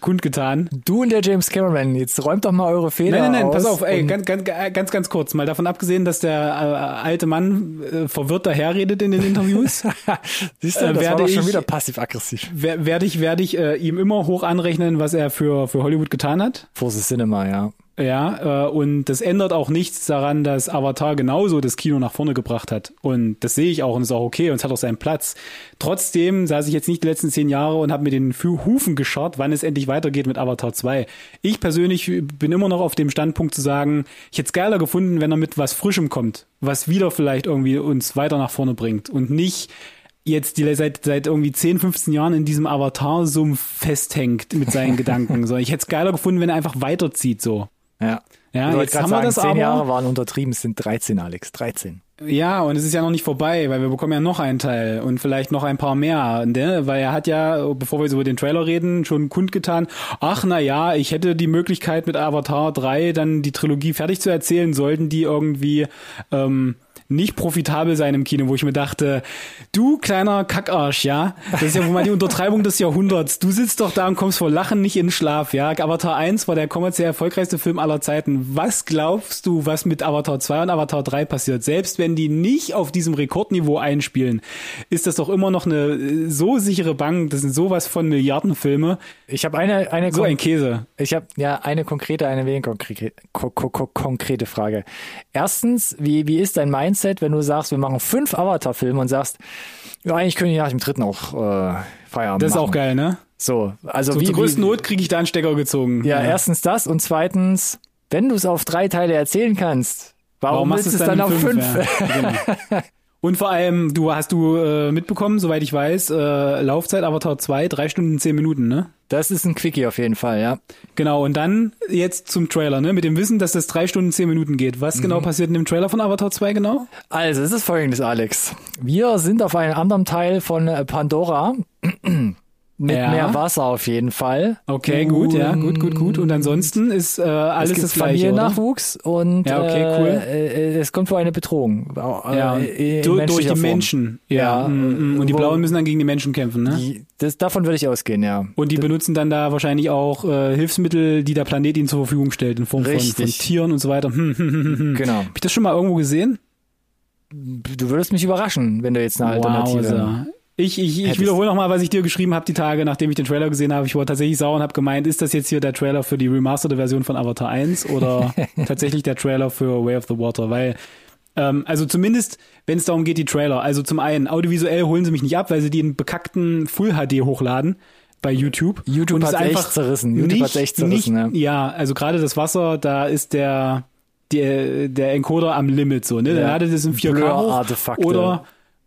kundgetan. Du und der James Cameron, jetzt räumt doch mal eure Fehler Nein, nein, nein, pass auf, ey, ganz, ganz, ganz, ganz kurz, mal davon abgesehen, dass der äh, alte Mann äh, verwirrt daherredet in den Interviews, Siehst du, äh, das war werde schon ich- wieder passiv-aggressiv. wer- werde ich, werde ich äh, ihm immer hoch anrechnen, was er für, für Hollywood getan hat. For the Cinema, ja. Ja, äh, und das ändert auch nichts daran, dass Avatar genauso das Kino nach vorne gebracht hat. Und das sehe ich auch und ist auch okay und es hat auch seinen Platz. Trotzdem saß ich jetzt nicht die letzten zehn Jahre und habe mir den Hufen gescharrt, wann es endlich weitergeht mit Avatar 2. Ich persönlich bin immer noch auf dem Standpunkt zu sagen, ich hätte es geiler gefunden, wenn er mit was Frischem kommt, was wieder vielleicht irgendwie uns weiter nach vorne bringt und nicht jetzt die seit seit irgendwie 10, 15 Jahren in diesem Avatar-Sumpf festhängt mit seinen Gedanken. So, ich hätte es geiler gefunden, wenn er einfach weiterzieht so. Ja. Ja, ich jetzt haben sagen, wir das zehn aber. Jahre waren untertrieben, es sind 13, Alex, 13. Ja, und es ist ja noch nicht vorbei, weil wir bekommen ja noch einen Teil und vielleicht noch ein paar mehr, ne? weil er hat ja, bevor wir jetzt über den Trailer reden, schon kundgetan, ach na ja, ich hätte die Möglichkeit mit Avatar 3 dann die Trilogie fertig zu erzählen, sollten die irgendwie ähm, nicht profitabel sein im Kino, wo ich mir dachte, du kleiner Kackarsch, ja, das ist ja wohl mal die Untertreibung des Jahrhunderts. Du sitzt doch da und kommst vor Lachen nicht in Schlaf, ja. Avatar 1 war der kommerziell erfolgreichste Film aller Zeiten. Was glaubst du, was mit Avatar 2 und Avatar 3 passiert? Selbst wenn die nicht auf diesem Rekordniveau einspielen, ist das doch immer noch eine äh, so sichere Bank. Das sind sowas von Milliardenfilme. Ich habe eine, eine, So ein Käse. ich habe ja eine konkrete, eine wenig konkrete, ko ko ko konkrete Frage. Erstens, wie, wie ist dein Mindset, wenn du sagst, wir machen fünf Avatar-Filme und sagst, ja, eigentlich können wir nach dem dritten auch äh, Feierabend Das ist machen. auch geil, ne? So, also So wie, zur größten Not kriege ich da einen Stecker gezogen. Ja, erstens das und zweitens, wenn du es auf drei Teile erzählen kannst, warum, machst willst du es dann in auf fünf? Ja, genau. Und vor allem, du hast du äh, mitbekommen, soweit ich weiß, äh, Laufzeit Avatar 2, drei Stunden, zehn Minuten, ne? Das ist ein Quickie auf jeden Fall, ja. Genau, und dann jetzt zum Trailer, ne? Mit dem Wissen, dass das drei Stunden, zehn Minuten geht. Was Mhm. genau passiert in dem Trailer von Avatar 2 genau? Also, es ist folgendes, Alex. Wir sind auf einem anderen Teil von äh, Pandora. Mit Ja. mehr Wasser auf jeden Fall. Okay, gut, ja, gut, gut, gut. Und ansonsten ist äh, alles es gibt das gleiche? Familiennachwuchs und Ja, okay, cool. äh, äh, es kommt vor eine Bedrohung. Äh, Ja, in du, durch die Form. Menschen. Ja, Ja, mm. und die Blauen müssen dann gegen die Menschen kämpfen, ne? Die, das, davon würde ich ausgehen, ja. Und die benutzen dann da wahrscheinlich auch äh, Hilfsmittel, die der Planet ihnen zur Verfügung stellt, in Form von, von. Tieren und so weiter. Hm, hm, hm, hm, hm. Genau. Hab ich das schon mal irgendwo gesehen? Du würdest mich überraschen, wenn du jetzt eine Alternative. Wowza. Ich, ich, ich wiederhole nochmal, was ich dir geschrieben habe die Tage, nachdem ich den Trailer gesehen habe. Ich war tatsächlich sauer und habe gemeint, ist das jetzt hier der Trailer für die remasterte Version von Avatar 1 oder tatsächlich der Trailer für Way of the Water? Weil, ähm, also zumindest, wenn es darum geht, die Trailer. Also zum einen, audiovisuell holen sie mich nicht ab, weil sie die in bekackten Full HD hochladen bei YouTube. YouTube ist echt einfach zerrissen. YouTube hat's echt zerrissen, nicht, ja. also gerade das Wasser, da ist der, der, der Encoder am Limit so, ne? Dann Ja. ladet es in 4K hoch Blur-Artefakte. oder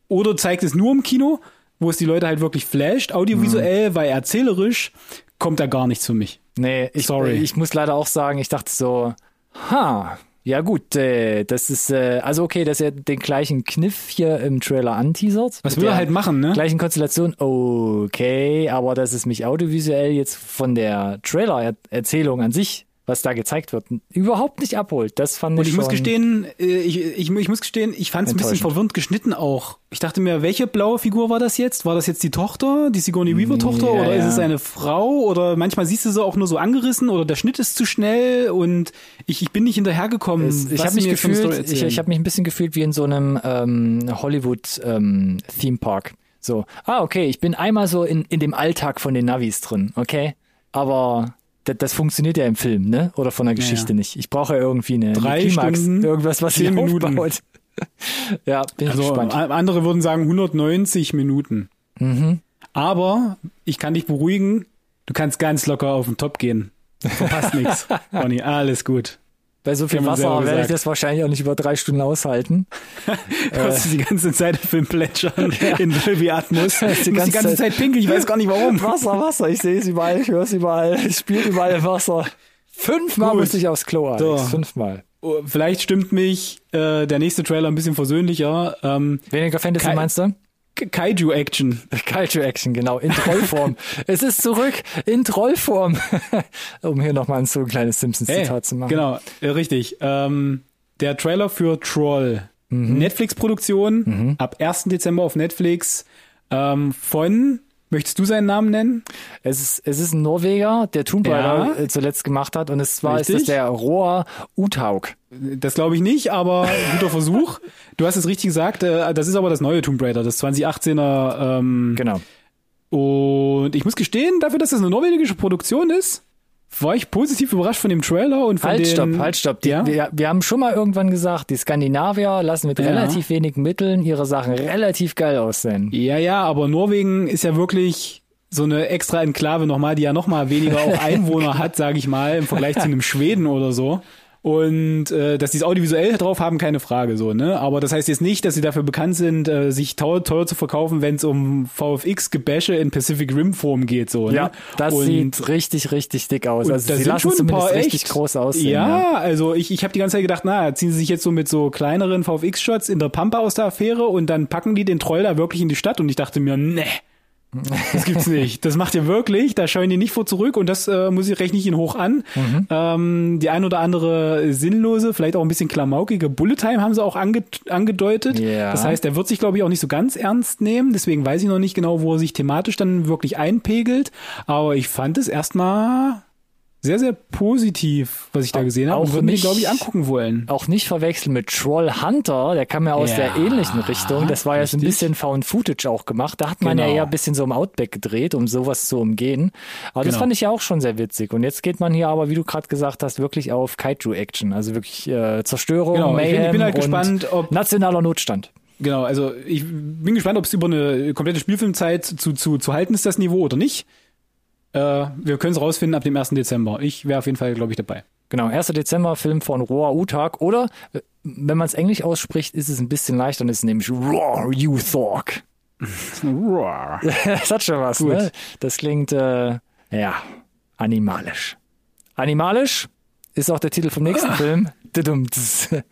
oder zeigt es nur im Kino, wo es die Leute halt wirklich flasht, audiovisuell, weil erzählerisch kommt da gar nichts für mich. Nee, ich, Sorry. ich muss leider auch sagen, ich dachte so, ha, ja gut, äh, das ist, äh, also okay, dass er den gleichen Kniff hier im Trailer anteasert. Was will er halt machen, ne? Gleichen Konstellation, okay, aber dass es mich audiovisuell jetzt von der Trailer-Erzählung an sich, was da gezeigt wird, überhaupt nicht abholt. Das fand Und ich ich muss gestehen, äh, ich, ich, ich muss gestehen, ich fand es ein bisschen verwirrend geschnitten auch. Ich dachte mir, welche blaue Figur war das jetzt? War das jetzt die Tochter, die Sigourney Weaver Tochter Ja, oder ist ja. es eine Frau oder manchmal siehst du sie auch nur so angerissen oder der Schnitt ist zu schnell und ich, ich bin nicht hinterhergekommen. Es, ich habe mich gefühlt, ich, ich habe mich ein bisschen gefühlt wie in so einem ähm, Hollywood ähm, Theme Park. So, ah okay, ich bin einmal so in, in dem Alltag von den Navis drin, okay, aber das, das funktioniert ja im Film, ne? Oder von der Geschichte ja. nicht. Ich brauche ja irgendwie eine, Drei eine Klimax, Stunden, irgendwas, was zehn Minuten. aufbaut. ja, bin Also gespannt. andere würden sagen 190 Minuten. Mhm. Aber ich kann dich beruhigen, du kannst ganz locker auf den Top gehen. Verpasst nichts. Bonnie, alles gut. Bei so viel Wasser werde ich das wahrscheinlich auch nicht über drei Stunden aushalten. Du hast die ganze Zeit im Film plätschern in Dolby Atmos. Musst die ganze ganze Zeit pinkeln, ich weiß gar nicht warum. Wasser, Wasser, ich sehe es überall, ich höre es überall, es spielt überall Wasser. Fünfmal Gut. musste ich aufs Klo, Alex. So. Fünfmal. Oh, Vielleicht stimmt mich äh, der nächste Trailer ein bisschen versöhnlicher. Ähm, Weniger Fantasy meinst du? Kaiju-Action. Kaiju Action, genau, in Trollform. es ist zurück in Trollform. um hier nochmal so ein kleines Simpsons-Zitat zu machen. Genau, richtig. Ähm, der Trailer für Troll. Mhm. Netflix-Produktion, ab 1. Dezember auf Netflix ähm, von, möchtest du seinen Namen nennen? Es ist, es ist ein Norweger, der Tomb Raider Ja. äh, zuletzt gemacht hat und es zwar ist es der Roar Utaug. Das glaube ich nicht, aber guter Versuch. Du hast es richtig gesagt, äh, das ist aber das neue Tomb Raider, das 2018er. Ähm, Genau. Und ich muss gestehen, dafür, dass das eine norwegische Produktion ist, war ich positiv überrascht von dem Trailer und von Halt, den, stopp, halt, stopp. Die, ja? wir, wir haben schon mal irgendwann gesagt, die Skandinavier lassen mit Ja. relativ wenigen Mitteln ihre Sachen relativ geil aussehen. Ja, ja, aber Norwegen ist ja wirklich so eine extra Enklave nochmal, die ja nochmal weniger auch Einwohner hat, sage ich mal, im Vergleich zu einem Schweden oder so. Und äh, dass die es audiovisuell drauf haben, keine Frage so, ne? Aber das heißt jetzt nicht, dass sie dafür bekannt sind, äh, sich teuer, teuer zu verkaufen, wenn es um VFX-Gebäsche in Pacific Rim Form geht, so, ne? Ja, das Und- sieht richtig, richtig dick aus. Also sie lassen schon ein paar richtig echt, groß aussehen. Ja, also ich, ich habe die ganze Zeit gedacht, na, ziehen sie sich jetzt so mit so kleineren VFX-Shots in der Pampa aus der Affäre und dann packen die den Troll da wirklich in die Stadt und ich dachte mir, ne, Das gibt's nicht. Das macht ihr wirklich. Da scheuen die nicht vor zurück und das äh, muss ich rechne ich ihn hoch an. Mhm. Ähm, die ein oder andere sinnlose, vielleicht auch ein bisschen klamaukige Bullet Time haben sie auch ange angedeutet. Ja. Das heißt, er wird sich, glaube ich, auch nicht so ganz ernst nehmen. Deswegen weiß ich noch nicht genau, wo er sich thematisch dann wirklich einpegelt. Aber ich fand es erstmal sehr, sehr positiv, was ich da gesehen habe. Auch und würde mir, nicht- glaube ich, angucken wollen. Auch nicht verwechseln mit Troll Hunter, der kam ja aus Ja, der ähnlichen Richtung. Das war ja so ein bisschen Found Footage auch gemacht. Da hat man Genau. ja eher ein bisschen so im Outback gedreht, um sowas zu umgehen. Aber das Genau. fand ich ja auch schon sehr witzig. Und jetzt geht man hier aber, wie du gerade gesagt hast, wirklich auf Kaiju-Action. Also wirklich äh, Zerstörung, Genau, ich bin- Mayhem ich bin halt und gespannt, ob- nationaler Notstand. Genau, also ich bin gespannt, ob es über eine komplette Spielfilmzeit zu, zu, zu halten ist, das Niveau oder nicht. Äh, wir können es rausfinden ab dem 1. Dezember. Ich wäre auf jeden Fall, glaube ich, dabei. Genau, 1. Dezember, Film von Roar Utag. Oder, äh, wenn man es englisch ausspricht, ist es ein bisschen leichter und ist nämlich Roar You Thork. Das hat schon was, Gut. ne? Das klingt, äh, ja, animalisch. Animalisch ist auch der Titel vom nächsten Film. Tudum-ts. Wir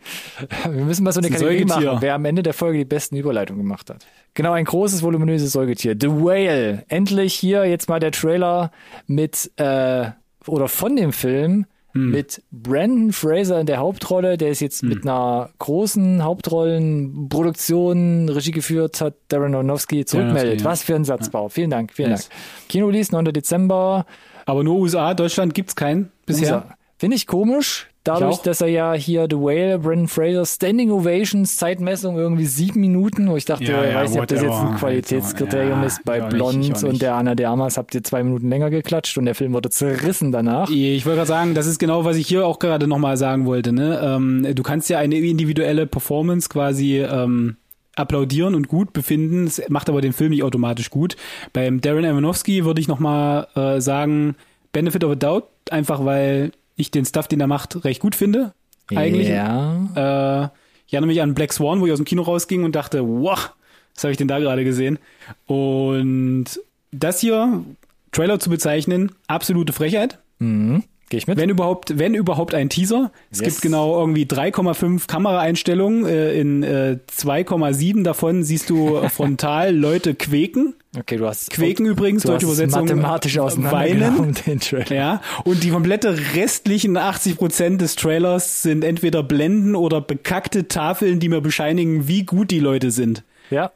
müssen mal so eine ein Kategorie Säugetier. machen, wer am Ende der Folge die besten Überleitungen gemacht hat. Genau, ein großes, voluminöses Säugetier. The Whale. Endlich hier jetzt mal der Trailer mit, äh, oder von dem Film Hm. mit Brandon Fraser in der Hauptrolle. Der ist jetzt mit einer großen Hauptrollenproduktion Regie geführt, hat Darren Aronofsky zurückmeldet. Ja. Was für ein Satzbau. Vielen Dank, vielen Yes. Dank. Kino-Release 9. Dezember. Aber nur USA, Deutschland gibt's keinen bisher. Finde ich komisch. Dadurch, auch. dass er ja hier The Whale, Brandon Fraser, Standing Ovations, Zeitmessung irgendwie sieben Minuten, wo ich dachte, Ja, ich ja, weiß nicht, ob das jetzt ein. Qualitätskriterium Ja, ist. Bei ich Blond ich und der Anna de Armas habt ihr zwei Minuten länger geklatscht und der Film wurde zerrissen danach. Ich wollte gerade sagen, das ist genau, was ich hier auch gerade nochmal sagen wollte. Ne? Ähm, du kannst ja eine individuelle Performance quasi ähm, applaudieren und gut befinden. Das macht aber den Film nicht automatisch gut. Beim Darren Aronofsky würde ich nochmal äh, sagen, Benefit of a Doubt, einfach weil ich den Stuff, den er macht, recht gut finde. Eigentlich. Ja. Äh, ich erinnere mich an Black Swan, wo ich aus dem Kino rausging und dachte, wow, was habe ich denn da gerade gesehen? Und das hier, Trailer zu bezeichnen, absolute Frechheit. Mhm. Gehe ich mit? Wenn überhaupt, wenn überhaupt ein Teaser. Es Yes. gibt genau irgendwie 3,5 Kameraeinstellungen. Äh, in äh, 2,7 davon siehst du frontal Leute quäken. Okay, du hast Quäken übrigens, du deutsche hast Übersetzung. mathematisch äh, auseinandergenommen, Weinen. den Trailer. Ja, und die komplette restlichen 80 Prozent des Trailers sind entweder Blenden oder bekackte Tafeln, die mir bescheinigen, wie gut die Leute sind. Ja.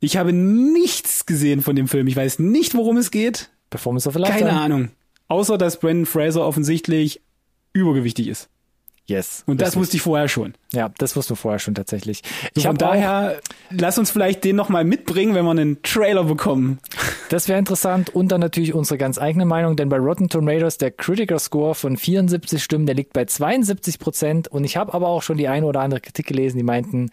Ich habe nichts gesehen von dem Film. Ich weiß nicht, worum es geht. Performance of a Lifetime. Keine Ahnung. Außer, dass Brandon Fraser offensichtlich übergewichtig ist. Yes. Und das Richtig. wusste ich vorher schon. Ja, das wussten wir vorher schon tatsächlich. Ich Von habe daher, lass uns vielleicht den nochmal mitbringen, wenn wir einen Trailer bekommen. Das wäre interessant und dann natürlich unsere ganz eigene Meinung, denn bei Rotten Tomatoes der Critical Score von 74 Stimmen, der liegt bei 72 Prozent und ich habe aber auch schon die eine oder andere Kritik gelesen, die meinten,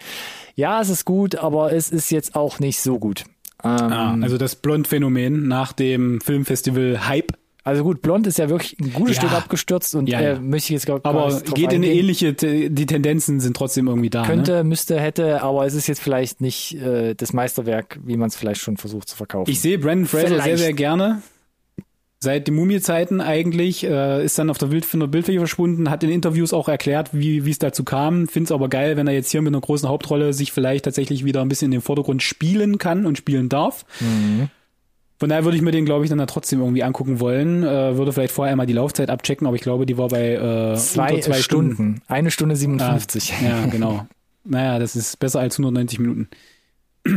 ja, es ist gut, aber es ist jetzt auch nicht so gut. Ähm, also das Blond-Phänomen nach dem Filmfestival Hype. Also gut, Blond ist ja wirklich ein gutes Ja. Stück abgestürzt und Ja, äh, ja. möchte ich jetzt gar Aber geht in eine ähnliche, die Tendenzen sind trotzdem irgendwie da. Könnte, Ne? müsste, hätte, aber es ist jetzt vielleicht nicht äh, das Meisterwerk, wie man es vielleicht schon versucht zu verkaufen. Ich sehe Brandon Fraser Vielleicht. sehr, sehr gerne. Seit den Mumie-Zeiten eigentlich, äh, ist dann auf der, Bild, von der Bildfläche verschwunden, hat in Interviews auch erklärt, wie wie es dazu kam. Find's aber geil, wenn er jetzt hier mit einer großen Hauptrolle sich vielleicht tatsächlich wieder ein bisschen in den Vordergrund spielen kann und spielen darf. Mhm. Von daher würde ich mir den, glaube ich, dann da trotzdem irgendwie angucken wollen. Äh, würde vielleicht vorher einmal die Laufzeit abchecken, aber ich glaube, die war bei äh, zwei, zwei Stunden. Stunden. Eine Stunde 57. Ja, genau. naja, das ist besser als 190 Minuten.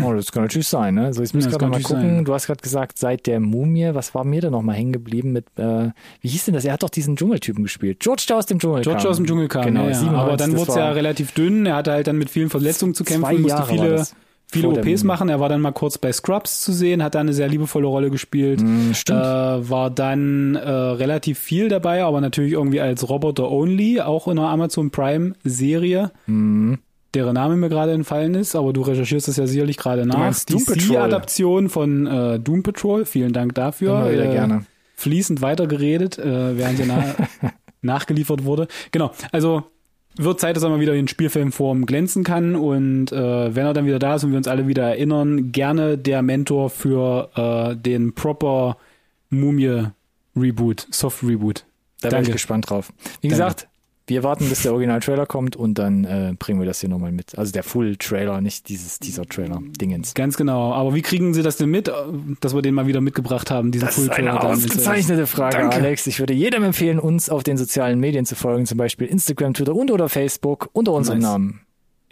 Oh, das kann natürlich sein, ne? So, jetzt muss Ja, ich gerade mal gucken. sein. Du hast gerade gesagt, seit der Mumie, was war mir da noch mal hängen geblieben mit, äh, wie hieß denn das? Er hat doch diesen Dschungeltypen gespielt. George, der aus dem Dschungel George kam. aus dem Dschungel kam, Genau, ja, ja. 97, aber dann wurde es ja relativ dünn. Er hatte halt dann mit vielen Verletzungen zu kämpfen, zwei musste viele. Viele OPs machen. Er war dann mal kurz bei Scrubs zu sehen, hat da eine sehr liebevolle Rolle gespielt. Mm, stimmt. Äh, war dann äh, relativ viel dabei, aber natürlich irgendwie als Roboter Only, auch in einer Amazon Prime Serie. Mhm. Deren Name mir gerade entfallen ist, aber du recherchierst das ja sicherlich gerade nach. Die. C-Adaption von äh, Doom Patrol. Vielen Dank dafür. Immer wieder Äh, gerne. fließend weitergeredet, äh, während sie na nachgeliefert wurde. Genau, also wird Zeit, dass er mal wieder in Spielfilmform glänzen kann und äh, wenn er dann wieder da ist und wir uns alle wieder erinnern, gerne der Mentor für äh, den proper Mumie Reboot, Soft Reboot. Da bin ich Danke. gespannt drauf. Wie Danke. gesagt, Wir warten, bis der Original-Trailer kommt und dann äh, bringen wir das hier nochmal mit. Also der Full-Trailer, nicht dieses Teaser-Trailer-Dingens. Ganz genau. Aber wie kriegen Sie das denn mit, dass wir den mal wieder mitgebracht haben, diesen Das ist Full-Trailer? eine ausgezeichnete Frage, Danke. Alex. Ich würde jedem empfehlen, uns auf den sozialen Medien zu folgen, zum Beispiel Instagram, Twitter und oder Facebook unter unserem Nice. Namen.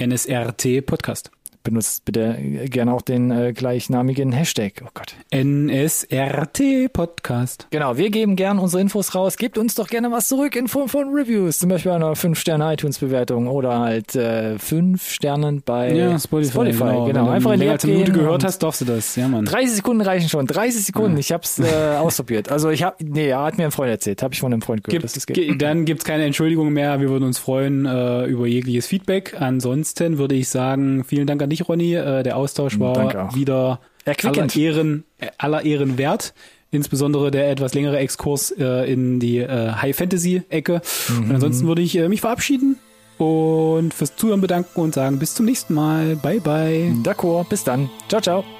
NSRT Podcast. Benutzt bitte gerne auch den äh, gleichnamigen Hashtag. Oh Gott. NSRT Podcast. Genau, wir geben gern unsere Infos raus. Gebt uns doch gerne was zurück in Form von Reviews, zum Beispiel einer 5-Sterne-iTunes-Bewertung oder halt äh, 5 Sternen bei Ja, Spotify. genau. Wenn du Einfach in die App eine Minute gehen gehört hast, darfst du das. Ja, Mann. 30 Sekunden reichen schon. 30 Sekunden. Ich hab's äh, ausprobiert. Also ich hab, nee, hat mir ein Freund erzählt. Habe ich von einem Freund gehört. Gibt, geht. ge- dann gibt's keine Entschuldigung mehr. Wir würden uns freuen äh, über jegliches Feedback. Ansonsten würde ich sagen, vielen Dank an dich, Ronny. Äh, der Austausch war Danke auch. wieder aller. Ehren, äh, aller Ehren wert. Insbesondere der etwas längere Exkurs äh, in die äh, High Fantasy Ecke. Mhm. Und ansonsten würde ich äh, mich verabschieden und fürs Zuhören bedanken und sagen bis zum nächsten Mal. Bye bye. D'accord. Bis dann. Ciao, ciao.